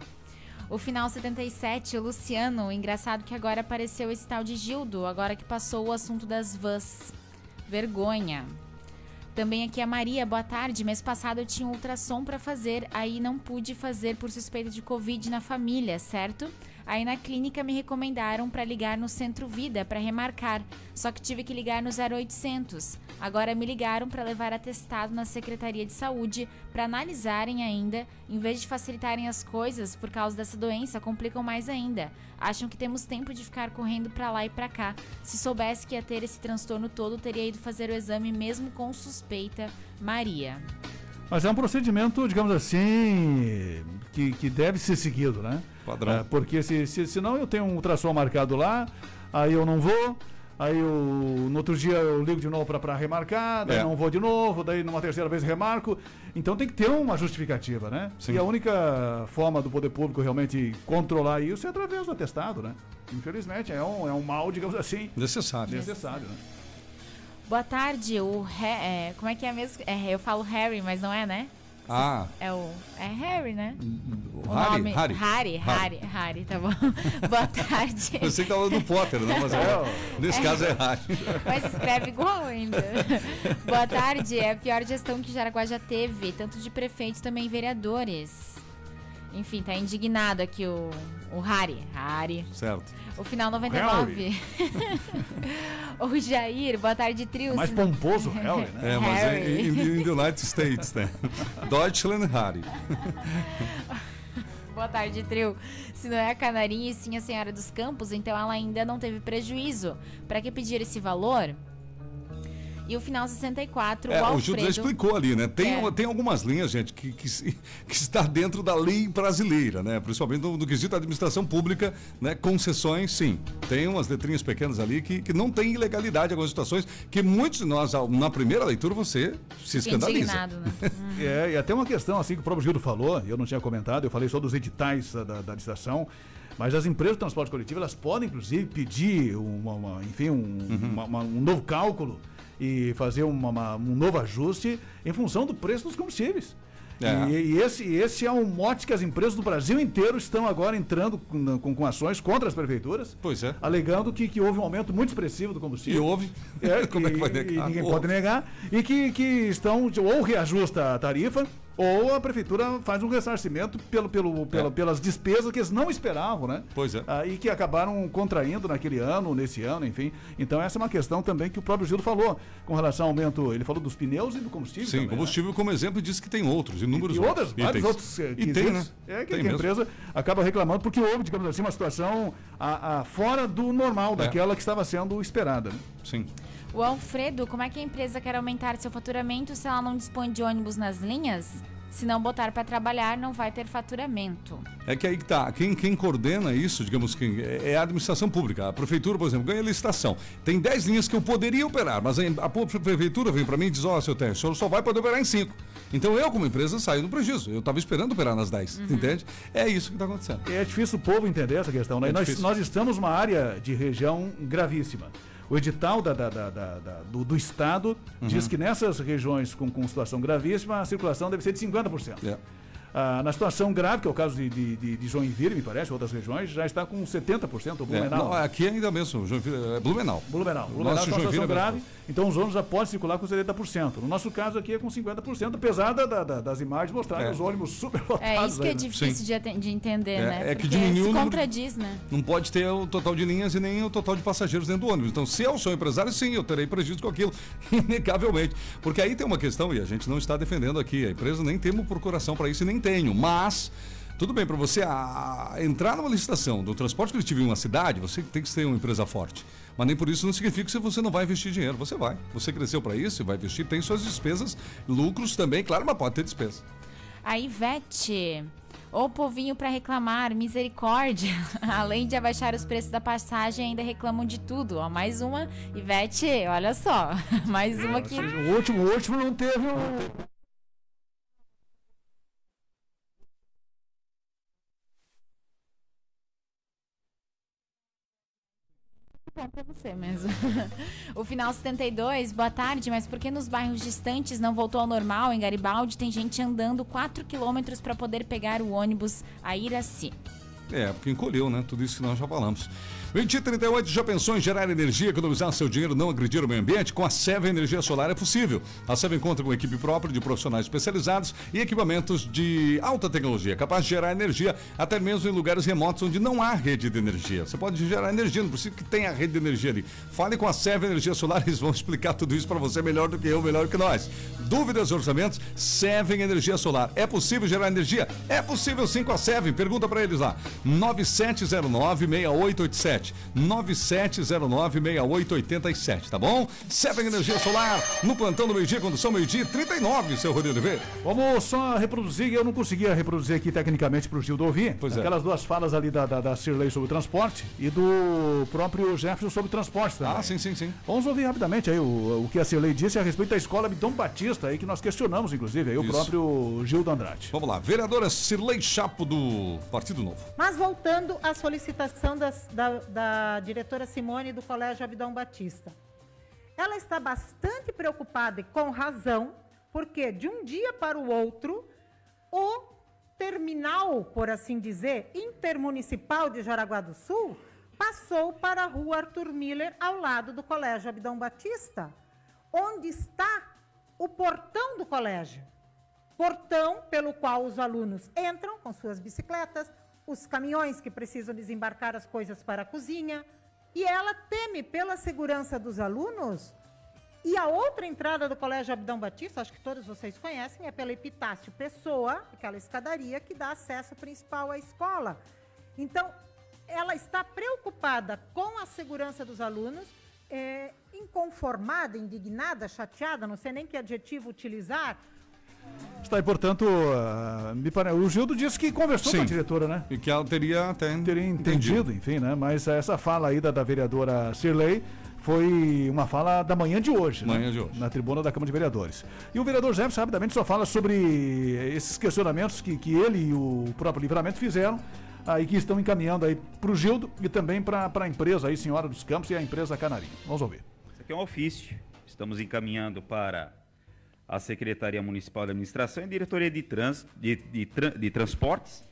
O final 77, o Luciano, engraçado que agora apareceu esse tal de Gildo, agora que passou o assunto das vans. Vergonha. Também aqui a Maria, boa tarde. Mês passado eu tinha ultrassom pra fazer, aí não pude fazer por suspeita de Covid na família, certo? Aí na clínica me recomendaram pra ligar no Centro Vida pra remarcar, só que tive que ligar no 0800. Agora me ligaram pra levar atestado na Secretaria de Saúde pra analisarem ainda, em vez de facilitarem as coisas por causa dessa doença, complicam mais ainda. Acham que temos tempo de ficar correndo pra lá e pra cá. Se soubesse que ia ter esse transtorno todo, teria ido fazer o exame mesmo com suspeita. Maria. Mas é um procedimento, digamos assim, que, que deve ser seguido, né? Padrão. É, porque se, se, senão eu tenho um ultrassom marcado lá, aí eu não vou, aí eu, no outro dia eu ligo de novo para remarcar, daí É. não vou de novo, daí numa terceira vez remarco. Então tem que ter uma justificativa, né? Sim. E a única forma do poder público realmente controlar isso é através do atestado, né? Infelizmente, é um, é um mal, digamos assim, Necessário. necessário, né? Boa tarde, o é, como é que é mesmo? É, eu falo Harry, mas não é, né? Ah, É o é Harry, né? o O Harry, nome Harry. Harry, Harry, Harry, tá bom. Boa tarde. Eu sei que tava do Potter, né? Mas é, nesse caso é Harry. Mas escreve igual ainda. Boa tarde. É a pior gestão que Jaraguá já teve, tanto de prefeitos também vereadores. Enfim, tá indignado aqui o, o Harry. Harry. Certo. O final 99. o Jair, boa tarde, trio. Mais pomposo, Harry, né? É, mas Harry. em, em, in the United States, né? Deutschland Harry. Boa tarde, trio. Se não é a Canarinha e sim a Senhora dos Campos, então ela ainda não teve prejuízo. Para que pedir esse valor? E o final 64, É, o o Alfredo... Júlio já explicou ali, né? Tem, É. tem algumas linhas, gente, que, que, que está dentro da lei brasileira, né? Principalmente no, no quesito da administração pública, né? Concessões, sim. Tem umas letrinhas pequenas ali que, que não tem ilegalidade, algumas situações que muitos de nós, na primeira leitura, você se escandaliza. indignado, né? É, e até uma questão assim que o próprio Gildo falou, eu não tinha comentado, eu falei só dos editais da, da, licitação, mas as empresas de transporte coletivo, elas podem, inclusive, pedir uma, uma- enfim, um, uma- uma- um novo cálculo e fazer uma- uma- um novo ajuste em função do preço dos combustíveis. É. E, e esse, esse é um mote que as empresas do Brasil inteiro estão agora entrando com, com- com ações contra as prefeituras, Pois é. alegando que, que houve um aumento muito expressivo do E combustível. houve. É, Como é que vai e- negar? e ninguém Houve. pode negar. E que, que estão, ou reajusta a tarifa, ou a prefeitura faz um ressarcimento pelo, pelo, pela- É. pelas despesas que eles não esperavam, né? Pois é. Ah, e que acabaram contraindo naquele ano, nesse ano, enfim. Então essa é uma questão também que o próprio Gildo falou com relação ao aumento. Ele falou dos pneus e do combustível. Sim, também, né? combustível como exemplo diz que tem outros, inúmeros E outros, vários itens. outros eh, E tem, né? quesitos. É que, que a mesmo. empresa acaba reclamando porque houve, digamos assim, uma situação a, a- fora do normal, É. daquela que estava sendo esperada. né? Sim. O Alfredo, como é que a empresa quer aumentar seu faturamento se ela não dispõe de ônibus nas linhas? Se não botar para trabalhar, não vai ter faturamento. É que aí que tá. Quem, quem coordena isso, digamos que é a administração pública. A prefeitura, por exemplo, ganha licitação. Tem 10 linhas que eu poderia operar, mas a, a prefeitura vem para mim e diz: Ó, seu Té, o senhor só vai poder operar em 5. Então eu, como empresa, saio no prejuízo. Eu estava esperando operar nas 10, entende? É isso que está acontecendo. É difícil o povo entender essa questão, né? É nós, difícil. nós estamos numa área de região gravíssima. O edital da- da- da- do, do Estado Uhum. diz que nessas regiões com, com situação gravíssima, a circulação deve ser de 50%. É. Ah, na situação grave, que é o caso de, de, de- Joinville, me parece, outras regiões, já está com 70%, o É, Blumenau. não, aqui ainda mesmo, Joinville, é Blumenau. Blumenau. Blumenau nosso situação é grave, mesmo. Então os ônibus já podem circular com 70%. No nosso caso aqui é com 50%, apesar da- da- da- das imagens mostrarem É. os ônibus super É isso que é né? difícil de, de entender, É, né? é que diminuiu se contradiz, né? Não pode ter o total de linhas e nem o total de passageiros dentro do ônibus. Então, se eu sou empresário, sim, eu terei prejuízo com aquilo, inegavelmente. Porque aí tem uma questão, e a gente não está defendendo aqui, a empresa nem tem uma procuração para isso e nem tenho. Mas, tudo bem, para você a- a entrar numa licitação do transporte coletivo em uma cidade, você tem que ser uma empresa forte. Mas nem por isso não significa que você não vai investir dinheiro. Você vai. Você cresceu para isso e vai investir, tem suas despesas, lucros também, claro, mas pode ter despesa. A Ivete. Ô povinho pra reclamar, misericórdia. Além de abaixar os preços da passagem, ainda reclamam de tudo. Ó, mais uma. Ivete, olha só. Mais uma que. O último, o último não teve um. Bom pra você mesmo. o final 72, boa tarde, mas por que nos bairros distantes não voltou ao normal? Em Garibaldi tem gente andando 4 quilômetros para poder pegar o ônibus a Iraci. É, porque encolheu, né? Tudo isso que nós já falamos. 2038 já pensou em gerar energia, economizar seu dinheiro, não agredir o meio ambiente? Com a Seva Energia Solar é possível. A Seva conta com equipe própria de profissionais especializados e equipamentos de alta tecnologia, capaz de gerar energia até mesmo em lugares remotos onde não há rede de energia. Você pode gerar energia, não precisa que tenha rede de energia ali. Fale com a Seva Energia Solar, eles vão explicar tudo isso para você melhor do que eu, melhor do que nós. Dúvidas, orçamentos? Seven Energia Solar. É possível gerar energia? É possível sim com a Seven. Pergunta para eles lá. 9709-6887. 9709-6887, tá bom? Seven Energia Solar, no plantão do meio-dia, condução meio-dia 39, seu Rodrigo TV. Vamos só reproduzir, eu não conseguia reproduzir aqui tecnicamente para o Gildo ouvir. Pois é. Aquelas duas falas ali da, da, da Cirlei sobre o transporte e do próprio Jefferson sobre o transporte também. Ah, sim, sim, sim. Vamos ouvir rapidamente aí o, o que a Cirlei disse a respeito da escola Dom Batista aí, que nós questionamos, inclusive, aí, o Isso. próprio Gildo Andrade. Vamos lá, vereadora Cirlei Chapo do Partido Novo. Mas voltando à solicitação das- da, da diretora Simone do Colégio Abidão Batista. Ela está bastante preocupada e com razão, porque de um dia para o outro, o terminal, por assim dizer, intermunicipal de Jaraguá do Sul, passou para a rua Arthur Miller, ao lado do Colégio Abidão Batista, onde está o portão do colégio portão pelo qual os alunos entram com suas bicicletas, os caminhões que precisam desembarcar as coisas para a cozinha, e ela teme pela segurança dos alunos E a outra entrada do Colégio Abdão Batista, acho que todos vocês conhecem, é pela Epitácio Pessoa, aquela escadaria que dá acesso principal à escola. Então, ela está preocupada com a segurança dos alunos, é, inconformada, indignada, chateada, não sei nem que adjetivo utilizar, Está aí, portanto, uh, me pare... o Gildo disse que conversou Sim. com a diretora, né? E que ela teria até Teria entendido, enfim, né? Mas essa fala aí da, da vereadora Sirley foi uma fala da manhã de hoje, né? Manhã de hoje. Na tribuna da Câmara de Vereadores. E o vereador Jefferson rapidamente só fala sobre esses questionamentos que, que ele e o próprio Livramento fizeram aí que estão encaminhando aí para o Gildo e também para a empresa aí, Senhora dos Campos e a empresa Canarinho. Vamos ouvir. Isso aqui é um ofício. Estamos encaminhando para a Secretaria Municipal de Administração e Diretoria de, trans, de, de, de Transportes.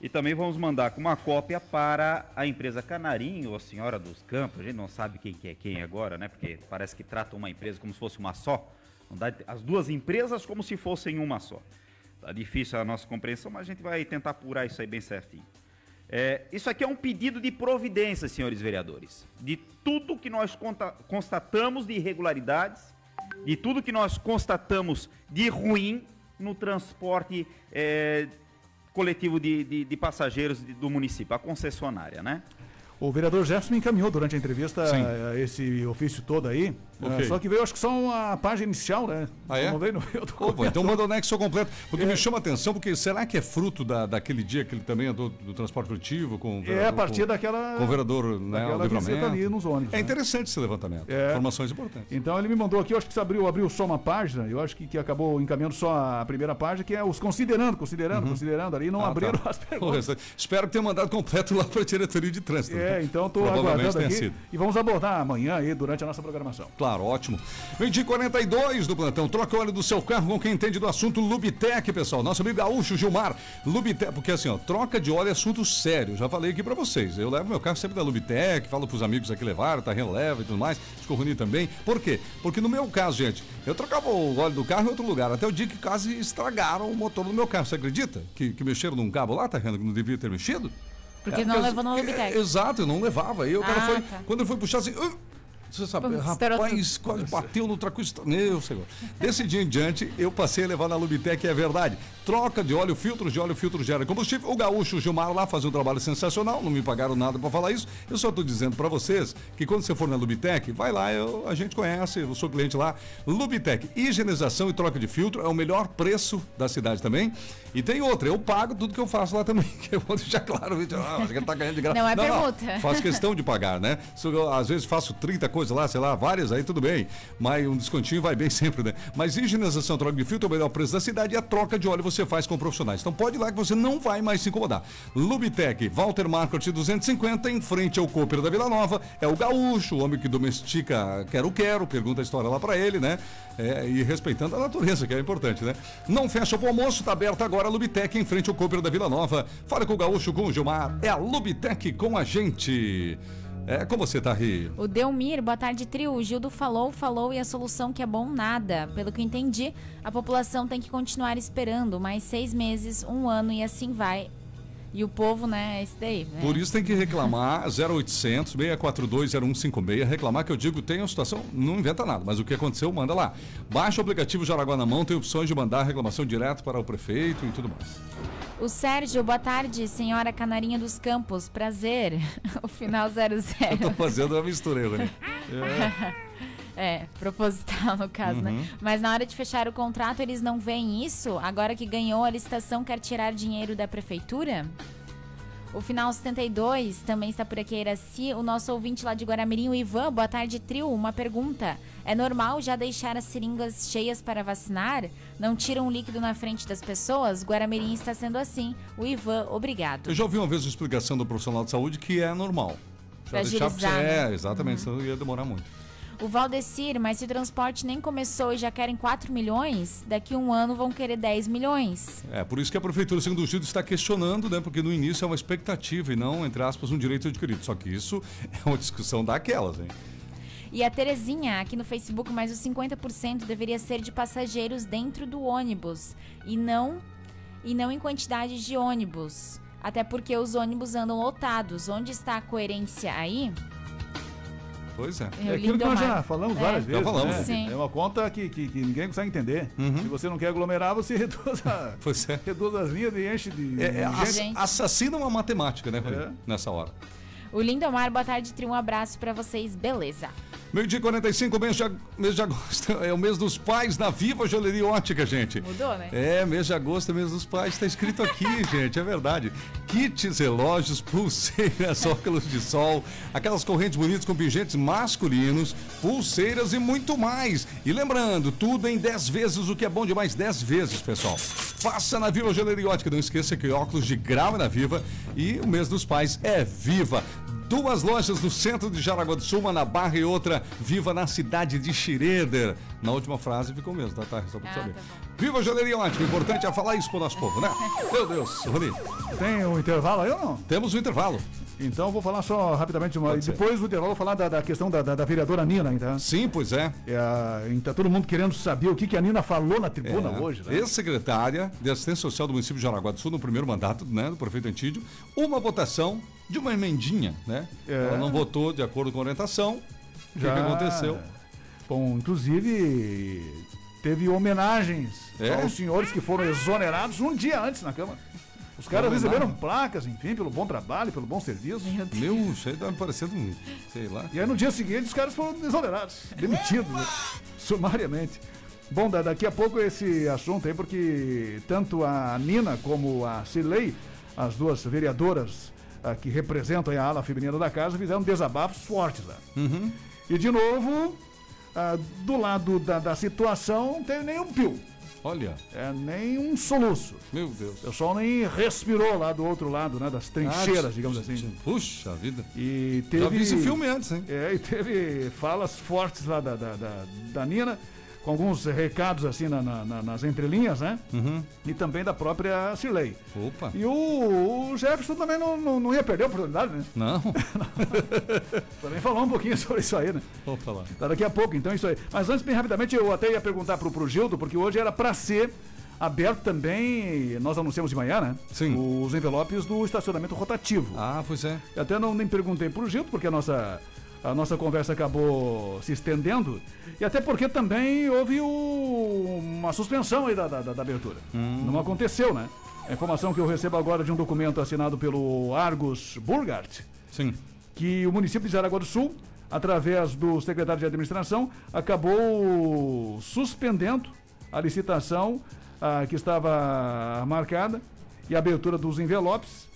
E também vamos mandar com uma cópia para a empresa Canarinho, ou Senhora dos Campos. A gente não sabe quem que é quem agora, né? Porque parece que tratam uma empresa como se fosse uma só. As duas empresas como se fossem uma só. Tá difícil a nossa compreensão, mas a gente vai tentar apurar isso aí bem certinho. É, isso aqui é um pedido de providência, senhores vereadores, de tudo que nós constatamos de irregularidades, de tudo que nós constatamos de ruim no transporte é, coletivo de, de- de passageiros do município, a concessionária, né? O vereador Jefferson me encaminhou durante a entrevista Sim. eh, esse ofício todo aí. Ok. Eh, só que veio, acho que só a página inicial, né? Ah, é? Não veio no meu Opa, então manda o nexo completo. Porque É. me chama a atenção, porque será que é fruto da, daquele dia que ele também andou do transporte coletivo com o É, a vereador- partir com, daquela. com o vereador, né, daquela livramento. ali nos ônibus. É né? interessante esse levantamento. É. Informações importantes. Então ele me mandou aqui, eu acho que você abriu, abriu só uma página, eu acho que, que acabou encaminhando só a primeira página, que é os considerando, considerando, considerando ali, não Ah, abriram tá. as perguntas. Espero que tenha mandado completo lá para a diretoria de trânsito. É, né? então estou aguardando aqui sido. e vamos abordar amanhã aí durante a nossa programação. Claro, ótimo. 20 e 42 do plantão. Troca o óleo do seu carro com quem entende do assunto Lubitec, pessoal. Nosso amigo gaúcho Gilmar. Lubitec, porque assim, ó, troca de óleo é assunto sério. Já falei aqui pra vocês. Eu levo meu carro sempre da Lubitec, falo pros amigos aqui levar, tá leva e tudo mais. Escorroni também. Por quê? Porque no meu caso, gente, eu trocava o óleo do carro em outro lugar. Até o dia que quase estragaram o motor do meu carro. Você acredita? Que, que mexeram num cabo lá, tá vendo? Que não devia ter mexido? Porque É, não levou no Lubitec. Exato, eu não levava. Aí o cara Ah, foi. tá. Quando ele foi puxar assim. "Ah", você sabe, estourou rapaz, quase bateu no tracu. Meu senhor. Desse dia em diante, eu passei a levar na Lubitec, é verdade. Troca de óleo, filtros de óleo, filtro gera combustível. O gaúcho Gilmar lá faz um trabalho sensacional, não me pagaram nada pra falar isso. Eu só tô dizendo pra vocês que quando você for na Lubitec, vai lá, eu- a gente conhece, eu sou cliente lá. Lubitec, higienização e troca de filtro é o melhor preço da cidade também. E tem outra, eu pago tudo que eu faço lá também, que eu vou deixar claro, ah, acho que ele tá ganhando de graça. Não é permuta. faço questão de pagar, né? Às vezes faço 30 coisas lá, sei lá, várias, aí tudo bem. Mas um descontinho vai bem sempre, né? Mas higienização, troca de filtro o melhor preço da cidade e a troca de óleo você faz com profissionais. Então pode ir lá que você não vai mais se incomodar. Lubitec, Walter Market 250, em frente ao Cooper da Vila Nova. É o gaúcho, o homem que domestica quero-quero, pergunta a história lá pra ele, né? É, e respeitando a natureza, que é importante, né? Não fecha pro almoço, tá aberto agora a Lubitec, em frente ao Cooper da Vila Nova. Fala com o gaúcho, com o Gilmar. É a Lubitec com a gente. É com você, Tarri. O Delmir, boa tarde, trio. O Gildo falou, falou e a solução que é bom, nada. Pelo que eu entendi, a população tem que continuar esperando mais seis meses, um ano e assim vai. E o povo, né, é isso daí. Né? Por isso tem que reclamar 0800 642 0156. Reclamar que eu digo, tem uma situação, não inventa nada, mas o que aconteceu, manda lá. Baixa o aplicativo Jaraguá na mão, tem opções de mandar reclamação direto para o prefeito e tudo mais. O Sérgio, boa tarde, senhora Canarinha dos Campos. Prazer. o final 00. Tô fazendo uma mistura Rony. É, proposital no caso, né? Mas na hora de fechar o contrato, eles não veem isso? Agora que ganhou a licitação, quer tirar dinheiro da prefeitura? O final 72 também está por aqui, Iraci. O nosso ouvinte lá de Guaramirim, o Ivan, boa tarde, trio. Uma pergunta: é normal já deixar as seringas cheias para vacinar? Não tiram o líquido na frente das pessoas? Guaramirim está sendo assim. O Ivan, obrigado. Eu já ouvi uma vez uma explicação do profissional de saúde que é normal. Já deixar É, né? exatamente, senão ia demorar muito. O Valdecir, mas se o transporte nem começou e já querem 4 milhões, daqui um ano vão querer 10 milhões. É, por isso que a Prefeitura, segundo o Gildo, está questionando, né? Porque no início é uma expectativa e não, entre aspas, um direito adquirido. Só que isso é uma discussão daquelas, hein? E a Terezinha, aqui no Facebook, mas os 50% deveria ser de passageiros dentro do ônibus e não e não em quantidade de ônibus. Até porque os ônibus andam lotados. Onde está a coerência aí? Pois é. É aquilo que nós já falamos É. várias Já vezes. falamos. né? É uma conta que, que, que ninguém consegue entender. Se você não quer aglomerar, você reduz, a, Pois é. reduz as linhas e enche de. É, é, assassina uma matemática, né? É. Nessa hora. O Lindomar, boa tarde, Tri. Um abraço pra vocês. Beleza. Meio dia e 45, mês de, ag- mês de agosto. É o mês dos pais na Viva Joalheria Ótica, gente. Mudou, né? É, mês de agosto é mês dos pais, tá escrito aqui, gente, é verdade. Kits, relógios, pulseiras, óculos de sol, aquelas correntes bonitas com pingentes masculinos, pulseiras e muito mais. E lembrando, tudo em 10 vezes, o que é bom demais, 10 vezes, pessoal. Faça na Viva Joalheria Ótica, não esqueça que óculos de grau é na Viva e o mês dos pais é Viva. Duas lojas no centro de Jaraguá do Sul, uma na Barra e outra viva na cidade de Schroeder. Na última frase ficou mesmo, tá? tá só pra Ah, saber. tá. Viva a Joalheria Ótica, o importante é falar isso pro nosso povo, né? Meu Deus, Rony, Tem um intervalo aí ou não? temos um intervalo. Então vou falar só rapidamente. Uma, depois do intervalo, vou falar da, da questão da, da, da vereadora Nina. Então. Sim, pois é. É, tá todo mundo querendo saber o que, que a Nina falou na tribuna É. hoje. Né? Ex-secretária de Assistência Social do município de Jaraguá do Sul, no primeiro mandato né, do prefeito Antídio, uma votação de uma emendinha, né? É. Ela não votou de acordo com a orientação. O que, que aconteceu? Bom, inclusive teve homenagens É? aos senhores que foram exonerados um dia antes na Câmara. Os caras receberam placas, enfim, pelo bom trabalho, pelo bom serviço. Meu Deus. Meu, isso aí tá me parecendo, um, sei lá. E aí no dia seguinte os caras foram exonerados, demitidos, né? sumariamente. Bom, da- daqui a pouco esse assunto aí, porque tanto a Nina como a Cilei, as duas vereadoras ah, que representam a ala feminina da casa, fizeram desabafos fortes lá. E de novo, ah, do lado da, da situação, não teve nenhum pio, Olha, é, nem um soluço. meu Deus. O pessoal nem respirou lá do outro lado, né, das trincheiras, digamos assim. Puxa vida. E teve... Já vi esse filme antes, hein? É, e teve falas fortes lá da, da, da, da Nina, com alguns recados assim na- na- na- nas entrelinhas, né? Uhum. E também da própria Cirlei. Opa. E o, o Jefferson também não, não, não ia perder a oportunidade, né? Não. Também falou um pouquinho sobre isso aí, né? Vou falar. Tá daqui a pouco, então isso aí. Mas antes, bem rapidamente, eu até ia perguntar pro, pro Gildo, porque hoje era pra ser aberto também, nós anunciamos de manhã, né? Sim. Os envelopes do estacionamento rotativo. Ah, pois é. Eu até não nem perguntei pro Gildo, porque a nossa, a nossa conversa acabou se estendendo. E até porque também houve o- uma suspensão aí da, da, da- abertura. Não aconteceu, né? A informação que eu recebo agora de um documento assinado pelo Argus Burgart, Sim. que o município de Jaraguá do Sul, através do secretário de administração, acabou suspendendo a licitação ah, que estava marcada e a abertura dos envelopes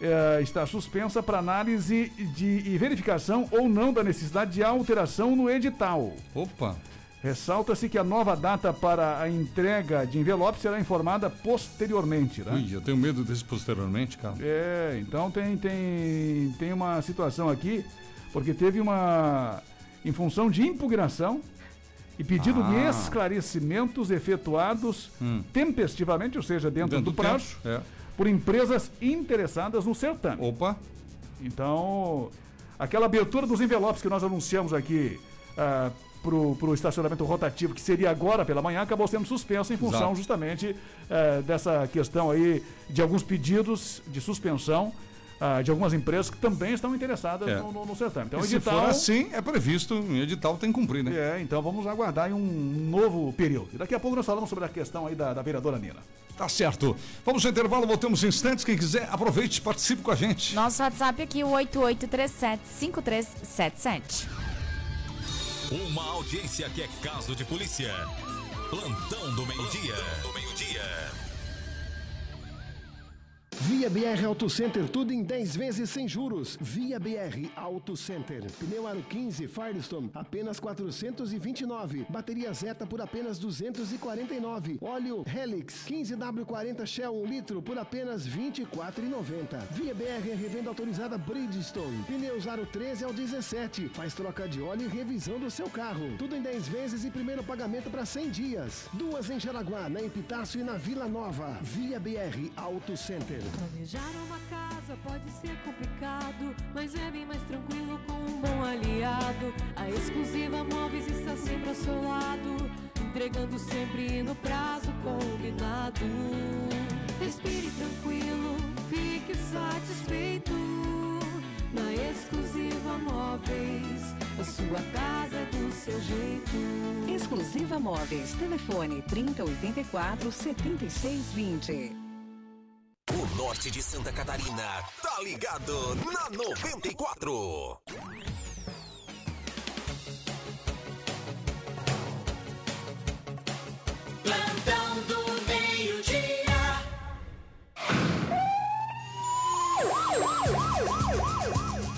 eh, está suspensa para análise de, e verificação ou não da necessidade de alteração no edital. Opa. Ressalta-se que a nova data para a entrega de envelopes será informada posteriormente. Né? Ui, eu tenho medo desse posteriormente, cara. É, então tem, tem, tem uma situação aqui, porque teve uma. Em função de impugnação e pedido de Ah. esclarecimentos efetuados Hum. tempestivamente, ou seja, dentro, do, prazo, tempo. É. por empresas interessadas no certame. Opa. Então, aquela abertura dos envelopes que nós anunciamos aqui ah, pro, pro estacionamento rotativo, que seria agora pela manhã, acabou sendo suspenso em função Exato. justamente eh, dessa questão aí de alguns pedidos de suspensão ah, de algumas empresas que também estão interessadas É. no, no, no certame. Então, e o se edital. for assim, é previsto, em edital tem que cumprir, né? É, então vamos aguardar um novo período. E daqui a pouco nós falamos sobre a questão aí da, da vereadora Nina. Tá certo. Vamos ao intervalo, voltamos em instantes. Quem quiser, aproveite e participe com a gente. Nosso WhatsApp aqui, o 8837-5377. Uma audiência que é caso de polícia. Plantão do meio-dia. do meio-dia. Via BR Auto Center, tudo em 10 vezes sem juros. Via BR Auto Center. Pneu Aro 15 Firestone, apenas 429. Bateria Zeta por apenas 249. Óleo Helix 15W40 Shell 1 litro por apenas 24,90. Via BR é revenda autorizada Bridgestone. Pneus Aro 13 ao 17. Faz troca de óleo e revisão do seu carro. Tudo em 10 vezes e primeiro pagamento para 100 dias. Duas em Jaraguá, na Epitácio e na Vila Nova. Via BR Auto Center. Planejar uma casa pode ser complicado, mas é bem mais tranquilo com um bom aliado. A exclusiva Móveis está sempre ao seu lado, entregando sempre no prazo combinado. Respire tranquilo, fique satisfeito. Na exclusiva móveis, a sua casa do seu jeito. Exclusiva Móveis. Telefone 3084 7620. Norte de Santa Catarina tá ligado na 94. Plantão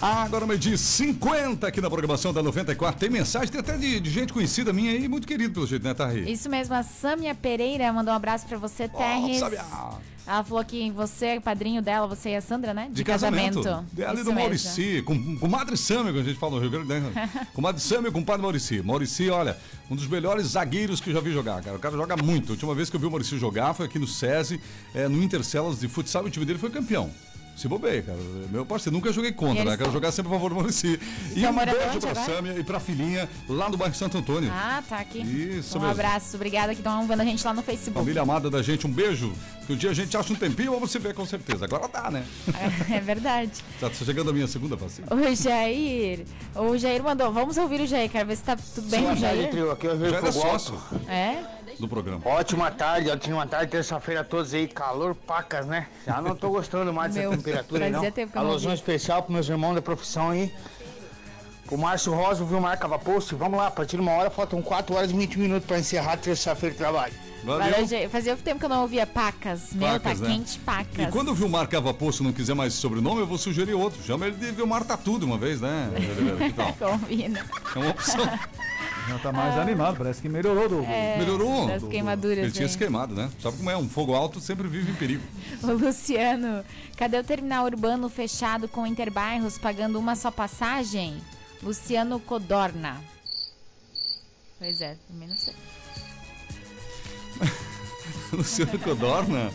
Agora meio-dia 50 aqui na programação da 94. Tem mensagem, tem até de, de gente conhecida minha aí, muito querido pelo jeito, né, Tarri? Isso mesmo, a Sâmia Pereira mandou um abraço pra você, Terres. Sâmia. Ela falou que você é padrinho dela, você e a Sandra, né? De, casamento. É ali Isso do. Maurici, com, com Madre Sâmia, que a gente fala no Rio Grande Sul. com Madre Sâmia e com o Padre Maurici. Maurici, olha, um dos melhores zagueiros que eu já vi jogar, cara. O cara joga muito. A última vez que eu vi o Maurici jogar foi aqui no SESI, é, no Intercelas de futsal, e o time dele foi campeão. Se bobei, cara. Meu parceiro, nunca joguei contra, né? Quero jogar sempre a favor do Maurici. E Estão um beijo pra? Sâmia e pra filhinha lá no bairro Santo Antônio. Ah, tá aqui. Isso um mesmo. abraço, obrigada que estão vendo a gente lá no Facebook. Família amada da gente, um beijo. Que o dia a gente acha um tempinho, vamos se ver com certeza. Agora dá, né? É verdade. Já tá chegando a minha segunda passeio. O Jair, o Jair mandou, vamos ouvir o Jair, quero ver se tá tudo bem com o Jair. trio, aqui é o Jair Fogoto. sócio É? Do programa. Ótima tarde, ótima tarde, terça-feira a todos aí, calor pacas, né? Já não tô gostando mais dessa temperatura aí, não. Alusão especial pros meus irmãos da profissão aí. Pro Márcio Rosa, o Vilmar Cava Post, vamos lá, a partir de uma hora, faltam 4 horas e 20 minutos pra encerrar terça-feira de trabalho. Valeu, Jair. Fazia tempo que eu não ouvia pacas. Meu, Pacas, tá né? quente pacas. E quando o Vilmar Cava Poço não quiser mais sobrenome, eu vou sugerir outro. Chama ele de Vilmar Tatudo uma vez, né? Combina. É uma opção. Já tá mais animado, parece que melhorou do. É, Melhorou. das queimaduras Ele tinha se queimado, né? Sabe como é? Um fogo alto sempre vive em perigo. O Luciano, cadê o terminal urbano fechado com interbairros pagando uma só passagem? Luciano Codorna. Pois é, também não sei. Luciano Codorna.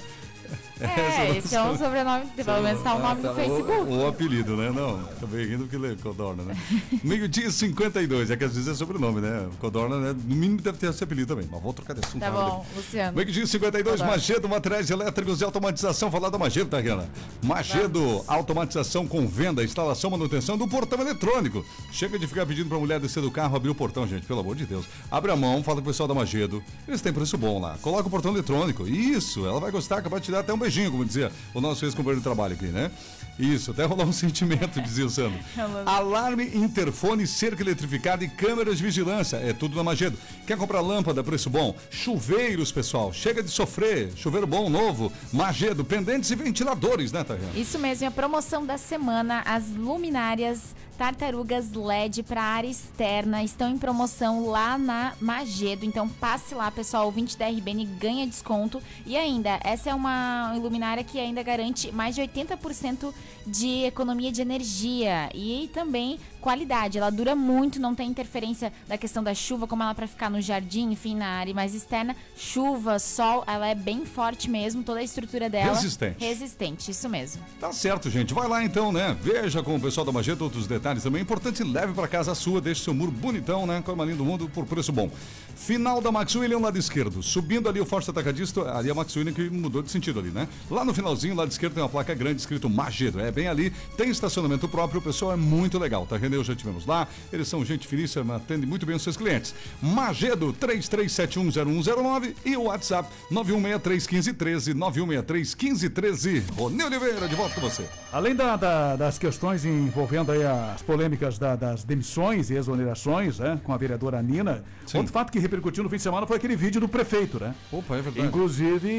É, esse é um sobrenome, pelo menos tá o nome do o- Facebook. O, apelido, né? Não, também rindo porque lê Codorna, né? Meio-dia e 52, é que às vezes é sobrenome, né? Codorna, né? No mínimo deve ter esse apelido também. Mas vou trocar de assunto. Tá bom, Luciano. Meio-dia e 52, Codorna. Magedo, materiais elétricos e automatização. Falar da Magedo, tá, Riana? Magedo, automatização com venda, instalação, manutenção do portão eletrônico. Chega de ficar pedindo pra mulher descer do carro, abrir o portão, gente, pelo amor de Deus. Abre a mão, fala com o pessoal da Magedo. Eles têm preço bom lá. Coloca o portão eletrônico. Isso, ela vai gostar, acabar de te dar até um beijinho, como dizia o nosso ex-companheiro de trabalho aqui, né? Isso, até rolou um sentimento, dizia o Sandro. Alarme, interfone, cerca eletrificada e câmeras de vigilância. É tudo na Magedo. Quer comprar lâmpada, preço bom? Chuveiros, pessoal. Chega de sofrer. Chuveiro bom, novo. Magedo, pendentes e ventiladores, né, Tayana? Isso mesmo, e a promoção da semana, as luminárias tartarugas LED para área externa estão em promoção lá na Magedo. Então passe lá, pessoal, o 20 da RBN ganha desconto. E ainda, essa é uma luminária que ainda garante mais de 80% de economia de energia e também qualidade. Ela dura muito, não tem interferência da questão da chuva, como ela para ficar no jardim, enfim, na área mais externa. Chuva, sol, ela é bem forte mesmo, toda a estrutura dela. Resistente. Resistente, isso mesmo. Tá certo, gente. Vai lá então, né? Veja com o pessoal da Magedo outros detalhes também. Importante, leve pra casa a sua, deixe seu muro bonitão, né? Com a linha do mundo por preço bom. Final da Max William, lado esquerdo. Subindo ali o Forte Atacadista, ali a Max William que mudou de sentido ali, né? Lá no finalzinho, lado esquerdo, tem uma placa grande escrito Magedo. É bem ali, tem estacionamento próprio, o pessoal é muito legal, tá? Reneu, já tivemos lá. Eles são gente finíssima, atendem muito bem os seus clientes. Magedo, 33710109 e o WhatsApp 91631513, 91631513. Rony Oliveira, de volta com você. Além da- da- das questões envolvendo aí as polêmicas da- das demissões e exonerações, né, com a vereadora Nina, outro fato que repercutiu no fim de semana foi aquele vídeo do prefeito, né? Opa, é verdade. Inclusive,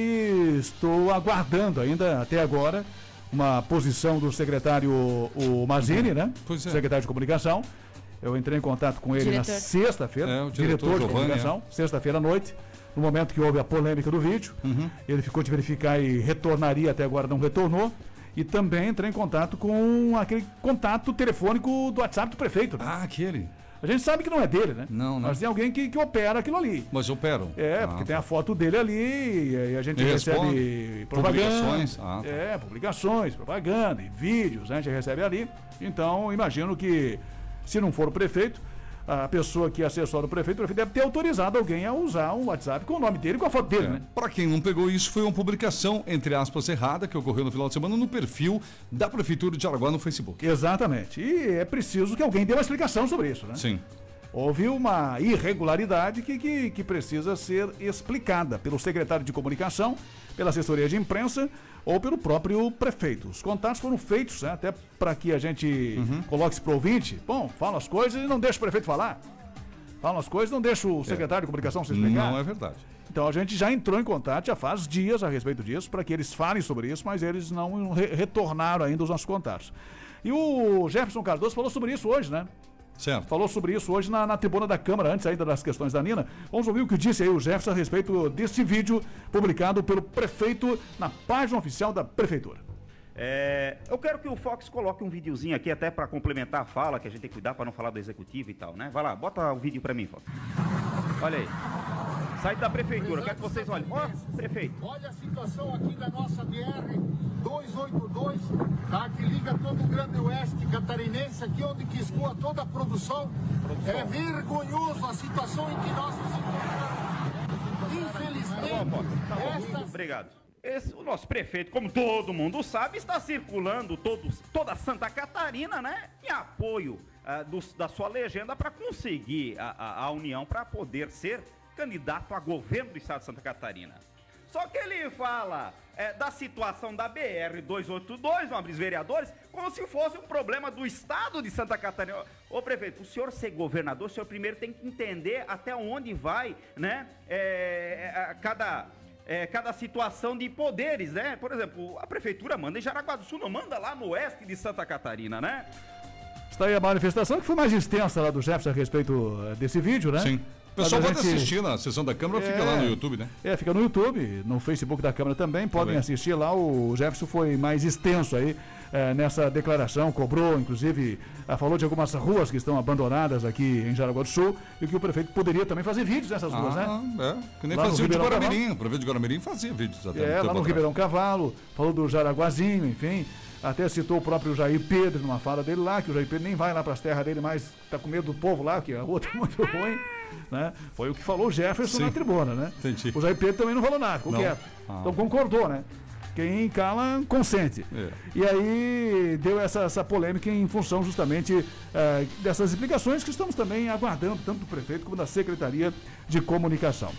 estou aguardando ainda, até agora, uma posição do secretário o Mazini, né? Pois é. Secretário de Comunicação. Eu entrei em contato com ele na Diretor. sexta-feira, É, o diretor de Giovanni, comunicação, sexta-feira à noite, no momento que houve a polêmica do vídeo. Uhum. Ele ficou de verificar e retornaria, até agora não retornou. E também entrei em contato com aquele contato telefônico do WhatsApp do prefeito. Né? Ah, aquele. A gente sabe que não é dele, né? Não, não. Mas tem alguém que, que opera aquilo ali. Mas operam? É, Ah, porque tá. tem a foto dele ali e aí a gente E recebe propaganda. Publicações? Ah, tá. É, publicações, propaganda e vídeos, né, a gente recebe ali. Então, imagino que se não for o prefeito, a pessoa que assessora o prefeito, o prefeito deve ter autorizado alguém a usar um WhatsApp com o nome dele e com a foto dele, né? Para quem não pegou isso, foi uma publicação, entre aspas, errada, que ocorreu no final de semana no perfil da Prefeitura de Araguá no Facebook. Exatamente. E é preciso que alguém dê uma explicação sobre isso, né? Sim. Houve uma irregularidade que, que, que precisa ser explicada pelo secretário de comunicação, pela assessoria de imprensa ou pelo próprio prefeito. Os contatos foram feitos, né, até para que a gente coloque isso para ouvinte. Bom, fala as coisas e não deixa o prefeito falar. Fala as coisas e não deixa o secretário de comunicação se explicar. Não é verdade. Então a gente já entrou em contato, já faz dias a respeito disso, para que eles falem sobre isso, mas eles não re- retornaram ainda os nossos contatos. E o Jefferson Cardoso falou sobre isso hoje, né? Certo. Falou sobre isso hoje na, na tribuna da Câmara, antes ainda das questões da Nina. Vamos ouvir o que disse aí o Jefferson a respeito desse vídeo publicado pelo prefeito na página oficial da Prefeitura. É, eu quero que o Fox coloque um videozinho aqui até para complementar a fala, que a gente tem que cuidar para não falar do executivo e tal, né? Vai lá, bota o vídeo para mim, Fox. Olha aí. Site da prefeitura, eu quero que vocês olhem. Ó, prefeito. Olha a situação aqui da nossa BR 282, tá? Que liga todo o Grande Oeste catarinense, aqui onde que escoa toda a produção. É vergonhoso a situação em que nós nos encontramos. Infelizmente, esta Obrigado. Esse, o nosso prefeito, como todo mundo sabe, está circulando todos, toda Santa Catarina, né? Em apoio ah, dos- da sua legenda para conseguir a, a- a união para poder ser candidato a governo do estado de Santa Catarina. Só que ele fala é, da situação da BR-282, nobres vereadores, como se fosse um problema do estado de Santa Catarina. Ô prefeito, o senhor ser governador, o senhor primeiro tem que entender até onde vai, né? é, é, cada é, cada situação de poderes, né? Por exemplo, a prefeitura manda em Jaraguá do Sul, não manda lá no oeste de Santa Catarina, né? Está aí a manifestação que foi mais extensa lá do Jefferson a respeito eh, desse vídeo, né? Sim. O pessoal pode gente- assistir na sessão da Câmara, fica lá no YouTube, né? É, fica no YouTube, no Facebook da Câmara também, podem Também. assistir lá. O Jefferson foi mais extenso aí eh, nessa declaração, cobrou, inclusive, ah, falou de algumas ruas que estão abandonadas aqui em Jaraguá do Sul e que o prefeito poderia também fazer vídeos nessas ruas, né? É, que nem Lá fazia o de Guaramirim. O prefeito de Guaramirim fazia vídeos até É, lá no. Ribeirão Cavalo, falou do Jaraguazinho, enfim. Até citou o próprio Jair Pedro numa fala dele lá, que o Jair Pedro nem vai lá para as terras dele, mas tá com medo do povo lá, que a outra é muito ruim. Né? Foi o que falou o Jefferson Sim. na tribuna, né? Entendi. O Jair Pedro também não falou nada, ficou Não. quieto. Ah. Então concordou, né? Quem cala, consente. É. E aí deu essa, essa polêmica em função justamente eh, dessas explicações que estamos também aguardando, tanto do prefeito como da Secretaria de Comunicação.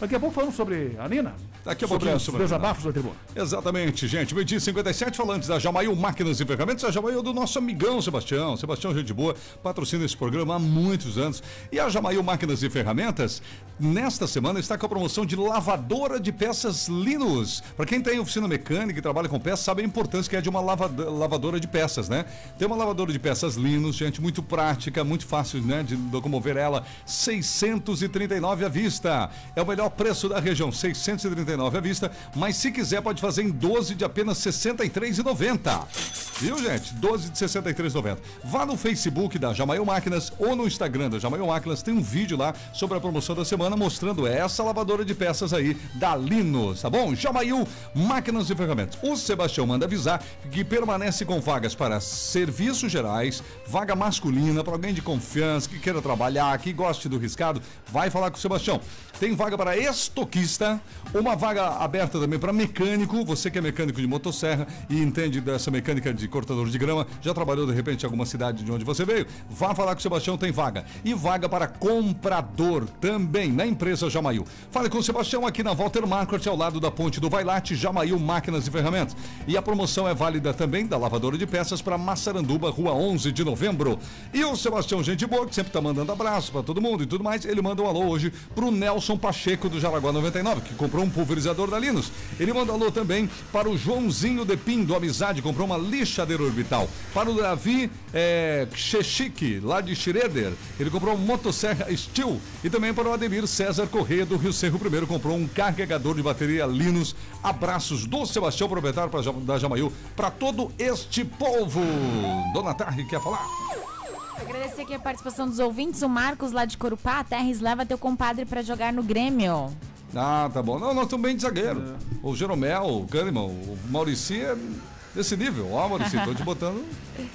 Daqui a pouco falamos sobre a Nina. Daqui a sobre pouquinho sobre desabafos da tribuna. Exatamente, gente. Meio dia 57, falando da Jamail Máquinas e Ferramentas. A Jamail é do nosso amigão Sebastião. Sebastião, gente boa, patrocina esse programa há muitos anos. E a Jamail Máquinas e Ferramentas, nesta semana, está com a promoção de lavadora de peças Linus. Para quem tem oficina mecânica e trabalha com peças, sabe a importância que é de uma lavada- lavadora de peças, né? Tem uma lavadora de peças Linus, gente, muito prática, muito fácil, né, de locomover ela. 639 à vista. É o melhor preço da região, 639 à vista, mas se quiser pode fazer em 12 de apenas R$ 63,90. Viu, gente? 12 de 63,90. Vá no Facebook da Jamail Máquinas ou no Instagram da Jamail Máquinas, tem um vídeo lá sobre a promoção da semana mostrando essa lavadora de peças aí da Linus, tá bom? Jamail Máquinas e Ferramentas. O Sebastião manda avisar que permanece com vagas para serviços gerais, vaga masculina para alguém de confiança que queira trabalhar, que goste do riscado, vai falar com o Sebastião. Tem vaga para estoquista, uma vaga aberta também para mecânico, você que é mecânico de motosserra e entende dessa mecânica de cortador de grama, já trabalhou de repente em alguma cidade de onde você veio, vá falar com o Sebastião, tem vaga. E vaga para comprador também na empresa Jamail. Fale com o Sebastião aqui na Walter Market, ao lado da ponte do Vailate, Jamail Máquinas e Ferramentas. E a promoção é válida também da lavadora de peças para Massaranduba, rua 11 de novembro. E o Sebastião, gente boa, que sempre tá mandando abraço para todo mundo e tudo mais, ele manda um alô hoje pro Nelson Pacheco do Jaraguá 99, que comprou um pulverizador da Linus. Ele manda alô também para o Joãozinho Depim do Amizade, comprou uma lixadeira orbital. Para o Davi é, lá de Schroeder, ele comprou uma motosserra Steel. E também para o Ademir César Corrêa do Rio Cerro Primeiro, comprou um carregador de bateria Linus. Abraços do Sebastião, proprietário da Jamail, para todo este povo. Dona Tarri, quer falar? Agradecer aqui a participação dos ouvintes. O Marcos lá de Corupá, Terres, leva teu compadre pra jogar no Grêmio. Ah, tá bom. Não, nós estamos bem de zagueiro. O Jeromel, o Kahneman, o Maurici é desse nível. Ó, Maurici, tô te botando.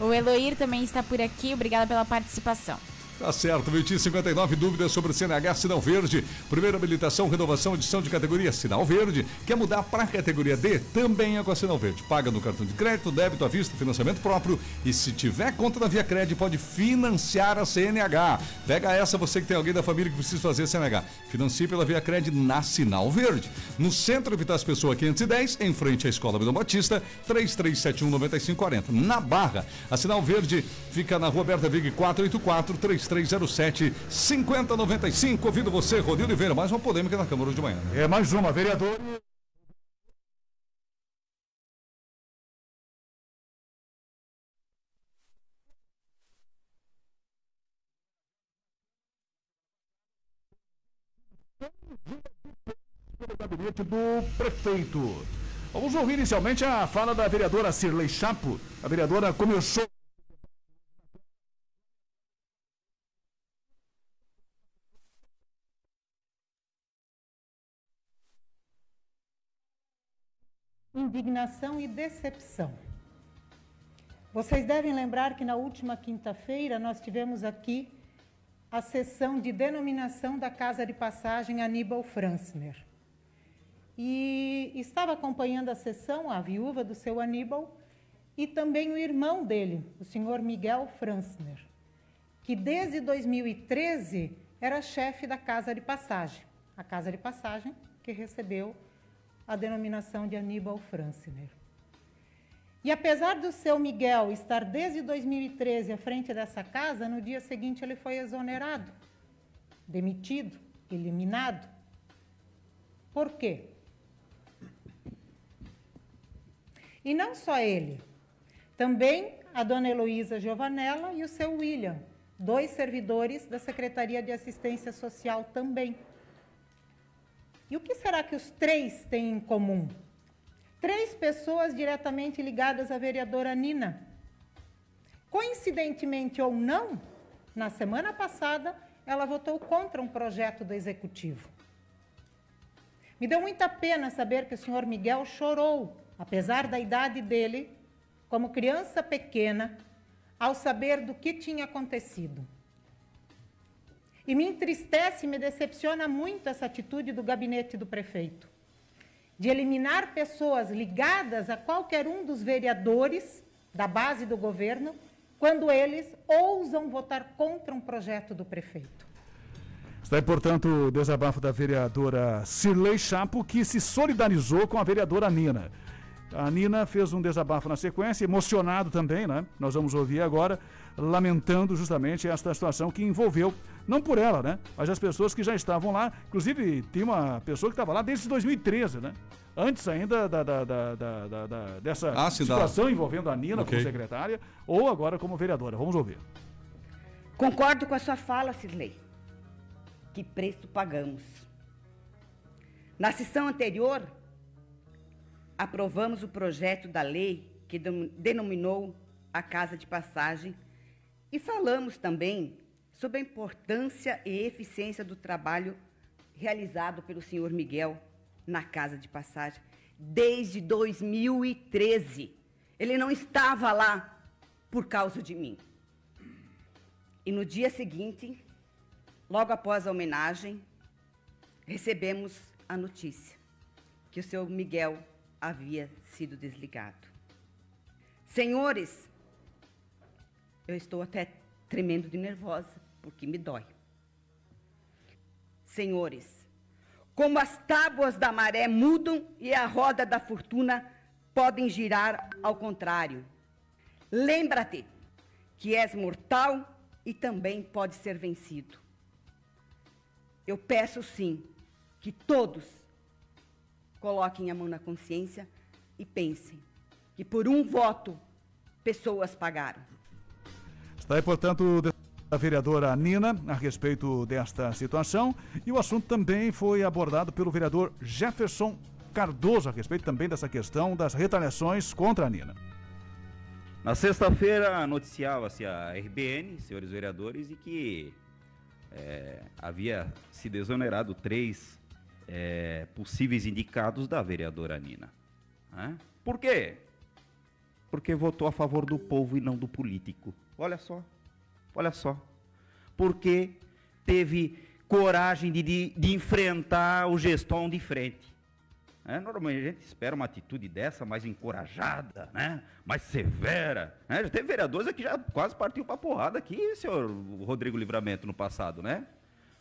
O Eloir também está por aqui. Obrigada pela participação. Tá certo, 2059 dúvidas sobre o CNH Sinal Verde. Primeira habilitação, renovação, edição de categoria Sinal Verde. Quer mudar para a categoria D? Também é com a Sinal Verde. Paga no cartão de crédito, débito à vista, financiamento próprio. E se tiver conta na Via Cred, pode financiar a CNH. Pega essa, você que tem alguém da família que precisa fazer CNH. Financie pela Via Cred na Sinal Verde. No centro Vitas Pessoa 510, em frente à Escola Vidal Batista, 3371 9540. Na Barra, a Sinal Verde fica na Rua Berta Vig 484 3307 5095. Ouvindo você, Rodrigo Oliveira. Mais uma polêmica na Câmara de manhã. né? É mais uma, vereador. pelo gabinete do prefeito. Vamos ouvir inicialmente a fala da vereadora Cirlei Chapo. A vereadora começou. Indignação e decepção. Vocês devem lembrar que na última quinta-feira nós tivemos aqui a sessão de denominação da Casa de Passagem Aníbal Franzner. E estava acompanhando a sessão a viúva do seu Aníbal e também o irmão dele, o senhor Miguel Franzner, que desde 2013 era chefe da Casa de Passagem, a Casa de Passagem que recebeu a denominação de Aníbal Franzner. E apesar do seu Miguel estar desde 2013 à frente dessa casa, no dia seguinte ele foi exonerado, demitido, eliminado. Por quê? E não só ele, também a dona Heloísa Giovanella e o seu William, dois servidores da Secretaria de Assistência Social também. E o que será que os três têm em comum? Três pessoas diretamente ligadas à vereadora Nina. Coincidentemente ou não, na semana passada, ela votou contra um projeto do executivo. Me deu muita pena saber que o senhor Miguel chorou, apesar da idade dele, como criança pequena, ao saber do que tinha acontecido. E me entristece e me decepciona muito essa atitude do gabinete do prefeito, de eliminar pessoas ligadas a qualquer um dos vereadores da base do governo, quando eles ousam votar contra um projeto do prefeito. Está aí, portanto, o desabafo da vereadora Cirlei Chapo, que se solidarizou com a vereadora Nina. A Nina fez um desabafo na sequência, emocionado também, né? Nós vamos ouvir agora, lamentando justamente esta situação que envolveu, não por ela, né? Mas as pessoas que já estavam lá. Inclusive, tem uma pessoa que estava lá desde 2013, né? Antes ainda da, da- da- da- da- da- dessa Ah, situação envolvendo a Nina Ok. como secretária, ou agora como vereadora. Vamos ouvir. Concordo com a sua fala, Cirlei. Que preço pagamos? Na sessão anterior, aprovamos o projeto da lei que denominou a Casa de Passagem e falamos também sobre a importância e eficiência do trabalho realizado pelo senhor Miguel na Casa de Passagem desde 2013. Ele não estava lá por causa de mim. E no dia seguinte, logo após a homenagem, recebemos a notícia que o seu Miguel havia sido desligado. Senhores, eu estou até tremendo de nervosa, porque me dói. Senhores, como as tábuas da maré mudam e a roda da fortuna podem girar ao contrário. Lembra-te que és mortal e também pode ser vencido. Eu peço sim que todos coloquem a mão na consciência e pensem que por um voto pessoas pagaram. Está aí, portanto, da vereadora Nina a respeito desta situação. E o assunto também foi abordado pelo vereador Jefferson Cardoso a respeito também dessa questão das retaliações contra a Nina. Na sexta-feira noticiava-se a RBN, senhores vereadores, e que é, havia sido exonerado três é, possíveis indicados da vereadora Nina. Por quê? Porque votou a favor do povo e não do político. Olha só, olha só. porque teve coragem de, de, de enfrentar o gestão de frente. É, normalmente a gente espera uma atitude dessa mais encorajada, né? mais severa. Né? Já teve vereadores que já quase partiu para porrada aqui, senhor Rodrigo Livramento, no passado, né?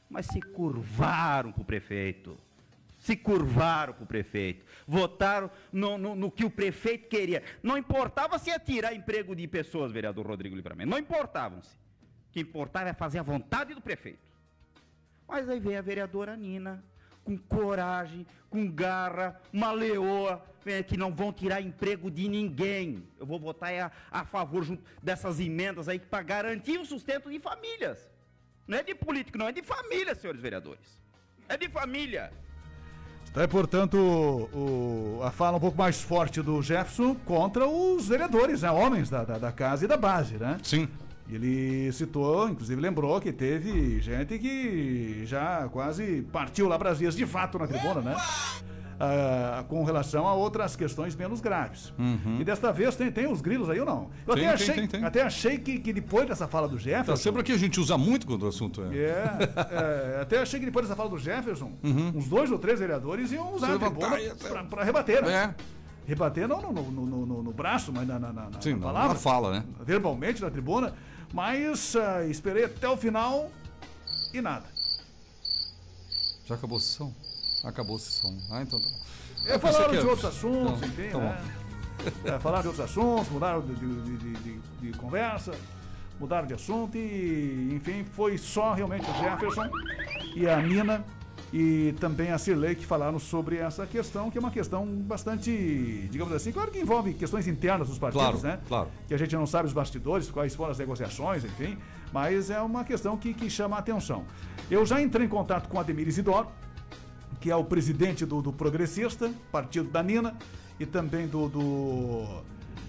Mas se curvaram para o prefeito. Se curvaram para o prefeito. Votaram no, no, no que o prefeito queria. Não importava se ia tirar emprego de pessoas, vereador Rodrigo Livramento. Não importavam-se. O que importava é fazer a vontade do prefeito. Mas aí vem a vereadora Nina, com coragem, com garra, uma leoa, é, que não vão tirar emprego de ninguém. Eu vou votar a, a favor dessas emendas aí para garantir o sustento de famílias. Não é de político, não, é de família, senhores vereadores. É de família. Aí, portanto, o- a fala um pouco mais forte do Jefferson contra os vereadores, né? Homens da, da, da casa e da base, né? Sim. Ele citou, inclusive lembrou que teve gente que já quase partiu lá para as vias de fato na tribuna, né? Ah, com relação a outras questões menos graves. Uhum. E desta vez tem, tem os grilos aí ou não? Eu Tem, até achei, tem, tem. até achei que, que depois dessa fala do Jefferson. Tá sempre aqui a gente usa muito quando o assunto é. É, é, até achei que depois dessa fala do Jefferson, Uhum. uns dois ou três vereadores iam usar Se a levantar tribuna até- pra, pra rebater, né? É. Rebater não no, no, no, no- braço, mas na, na, na, Sim, na- palavra. na fala, né? Verbalmente na tribuna. Mas ah, esperei até o final e nada. Já acabou a sessão? Acabou a sessão. Ah, então tá bom. É, Eu falaram de outros assuntos, Então, enfim, tá né? É, falaram de outros assuntos, mudaram de, de- de- de- conversa, mudaram de assunto e, enfim, foi só realmente o Jefferson e a Nina e também a Cirlei que falaram sobre essa questão, que é uma questão bastante, digamos assim, claro que envolve questões internas dos partidos, Claro, né? claro. Que a gente não sabe os bastidores, quais foram as negociações, enfim, mas é uma questão que, que chama a atenção. Eu já entrei em contato com o Ademir Isidoro, que é o presidente do, do Progressista, partido da Nina, e também do, do,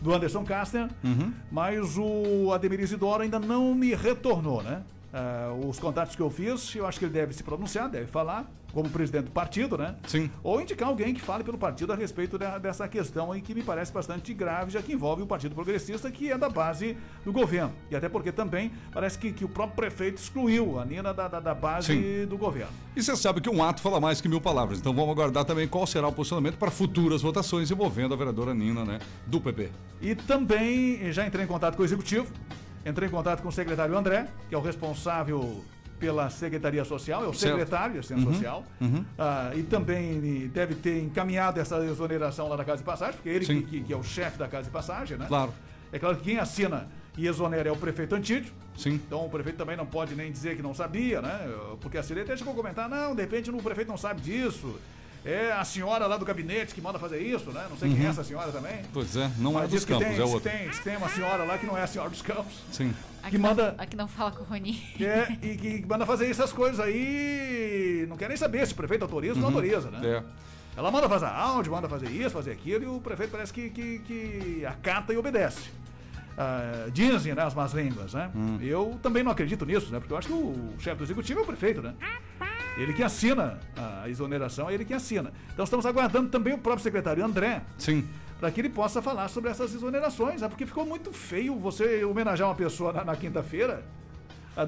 do Anderson Kastner, Uhum. mas o Ademir Isidoro ainda não me retornou, né? Ah, os contatos que eu fiz, eu acho que ele deve se pronunciar, deve falar, como presidente do partido, né? Sim. Ou indicar alguém que fale pelo partido a respeito da- dessa questão aí que me parece bastante grave, já que envolve o Partido Progressista, que é da base do governo. E até porque também parece que, que o próprio prefeito excluiu a Nina da, da, da base Sim. do governo. E você sabe que um ato fala mais que mil palavras. Então vamos aguardar também qual será o posicionamento para futuras votações envolvendo a vereadora Nina, né? Do PP. E também já entrei em contato com o executivo, entrei em contato com o secretário André, que é o responsável pela Secretaria Social, é o Certo. secretário de Assistência Uhum, Social. uhum. Ah, e também deve ter encaminhado essa exoneração lá da Casa de Passagem, porque ele que, que- que é o chefe da Casa de Passagem, né? Claro. É claro que quem assina e exonera é o prefeito Antídio. Sim. Então o prefeito também não pode nem dizer que não sabia, né? Porque a Cirei até chegou a comentar, não, de repente o prefeito não sabe disso. É a senhora lá do gabinete que manda fazer isso, né? Não sei quem é Uhum. essa senhora também. Pois é, não é Mas dos diz que campos, tem, é que outra. Tem, diz que tem uma senhora lá que não é a senhora dos campos. Sim. Aqui Que manda- Não, aqui não fala com o Rony. É, e que manda fazer essas coisas aí. Não quer nem saber se o prefeito autoriza ou não Uhum. autoriza, né? É. Ela manda fazer áudio, manda fazer isso, fazer aquilo, e o prefeito parece que, que, que acata e obedece. Ah, dizem, né, as más línguas, né? Hum. Eu também não acredito nisso, né? Porque eu acho que o chefe do executivo é o prefeito, né? Ele que assina a exoneração, é ele que assina. Então estamos aguardando também o próprio secretário André. Sim. Para que ele possa falar sobre essas exonerações, né? porque ficou muito feio você homenagear uma pessoa na, na quinta-feira,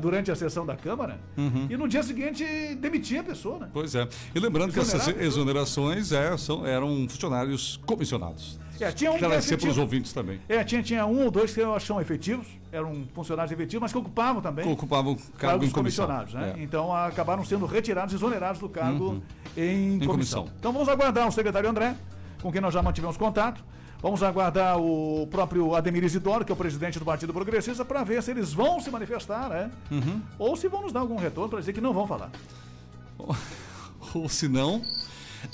durante a sessão da Câmara, Uhum. e no dia seguinte demitir a pessoa, né? Pois é. E lembrando que essas exonerações é, são, eram funcionários comissionados. É, tinha um que Esclarecer para os ouvintes também. É, tinha, tinha um ou dois que eu acho que são efetivos, eram funcionários efetivos, mas que ocupavam também Ocupavam cargo cargos em comissionados, né? É. Então acabaram sendo retirados, exonerados do cargo Uhum. em, Em comissão. comissão. Então vamos aguardar o secretário André, com quem nós já mantivemos contato. Vamos aguardar o próprio Ademir Isidoro, que é o presidente do Partido Progressista, para ver se eles vão se manifestar, né? Uhum. Ou se vão nos dar algum retorno para dizer que não vão falar. Ou se não.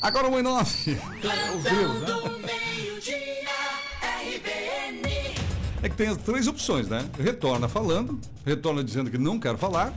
Agora o 9. Plantão do meio-dia, RBN. É que tem as três opções, né? Retorna falando, retorna dizendo que não quer falar,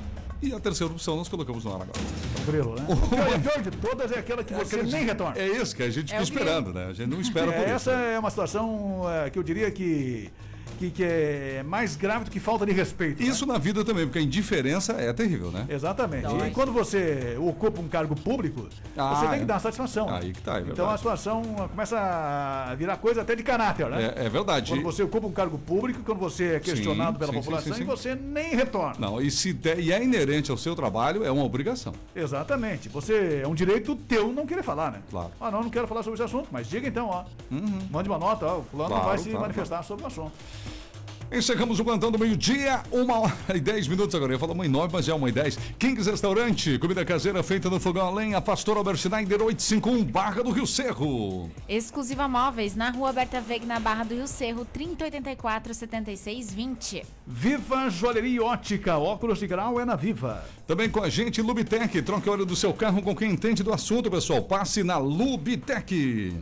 e a terceira opção nós colocamos no ar agora. Grilo, né? A pior de todas é aquela que É você nem retorna. É isso que a gente fica É o esperando, né? A gente não espera É, por isso. essa é uma situação é, que eu diria que que, que é mais grave do que falta de respeito. né? Isso na vida também, porque a indiferença é terrível, né? Exatamente. Dói. E quando você ocupa um cargo público, Ah, você tem é. que dar satisfação. Aí que tá, é Então a situação começa a virar coisa até de caráter, né? É, é verdade. Quando você ocupa um cargo público, quando você é questionado Sim, pela sim, população sim, sim, e você nem retorna. Não, e, se der- e é inerente ao seu trabalho, é uma obrigação. Exatamente. Você é um direito teu não querer falar, né? Claro. Ah, não, não quero falar sobre esse assunto, mas diga então, ó. Mande uma nota, ó. O fulano Claro, vai se claro, manifestar sobre o assunto. Encerramos o plantão do meio-dia, uma hora e dez minutos agora. Eu ia falar uma e nove, mas já é uma e dez. Kings Restaurante, comida caseira feita no fogão a lenha, Pastor Albert Schneider 851, Barra do Rio Cerro. Exclusiva Móveis, na rua Berta Veg, na Barra do Rio Cerro, 3084 7620. Viva Joalheria Ótica, óculos de grau é na Viva. Também com a gente, Lubitec. Troque óleo do seu carro com quem entende do assunto, pessoal. Passe na Lubitec.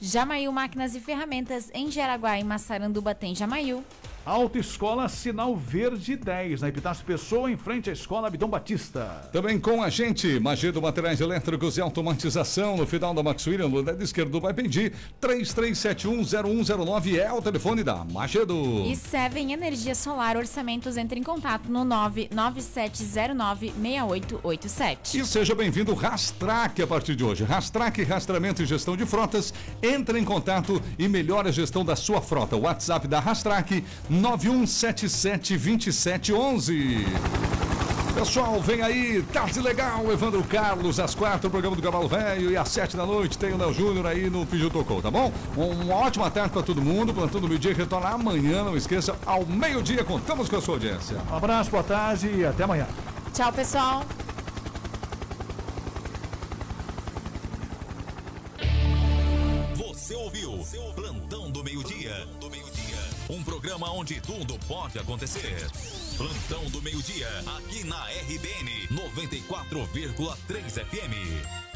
Jamaiu Máquinas e Ferramentas, em Jaraguá e Massaranduba tem Jamaiu. Autoescola Sinal Verde 10, na Epitácio Pessoa, em frente à Escola Abidão Batista. Também com a gente, Magedo Materiais Elétricos e Automatização, no final da Max William, no lado esquerdo vai pedir 33710109 é o telefone da Magedo. E Seven Energia Solar, orçamentos entre em contato no 997096887. E seja bem-vindo Rastrac a partir de hoje. Rastrac, rastreamento e gestão de frotas. Entre em contato e melhore a gestão da sua frota. O WhatsApp da Rastrac 91772711. Pessoal, vem aí, tarde legal, Evandro Carlos, às quatro, o programa do Cavalo Velho, e às sete da noite tem o Léo Júnior aí no Piju Tocou, tá bom? Uma ótima tarde para todo mundo, plantando o meio-dia, retorna amanhã, não esqueça, ao meio-dia, contamos com a sua audiência. Um abraço, boa tarde e até amanhã. Tchau, pessoal. Você ouviu do Meio-Dia. Um programa onde tudo pode acontecer. Plantão do meio-dia, aqui na RBN 94,3 FM.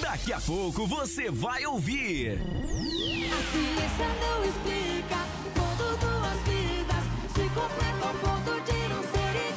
Daqui a pouco você vai ouvir. A ciência não explica, quando duas vidas se completam com.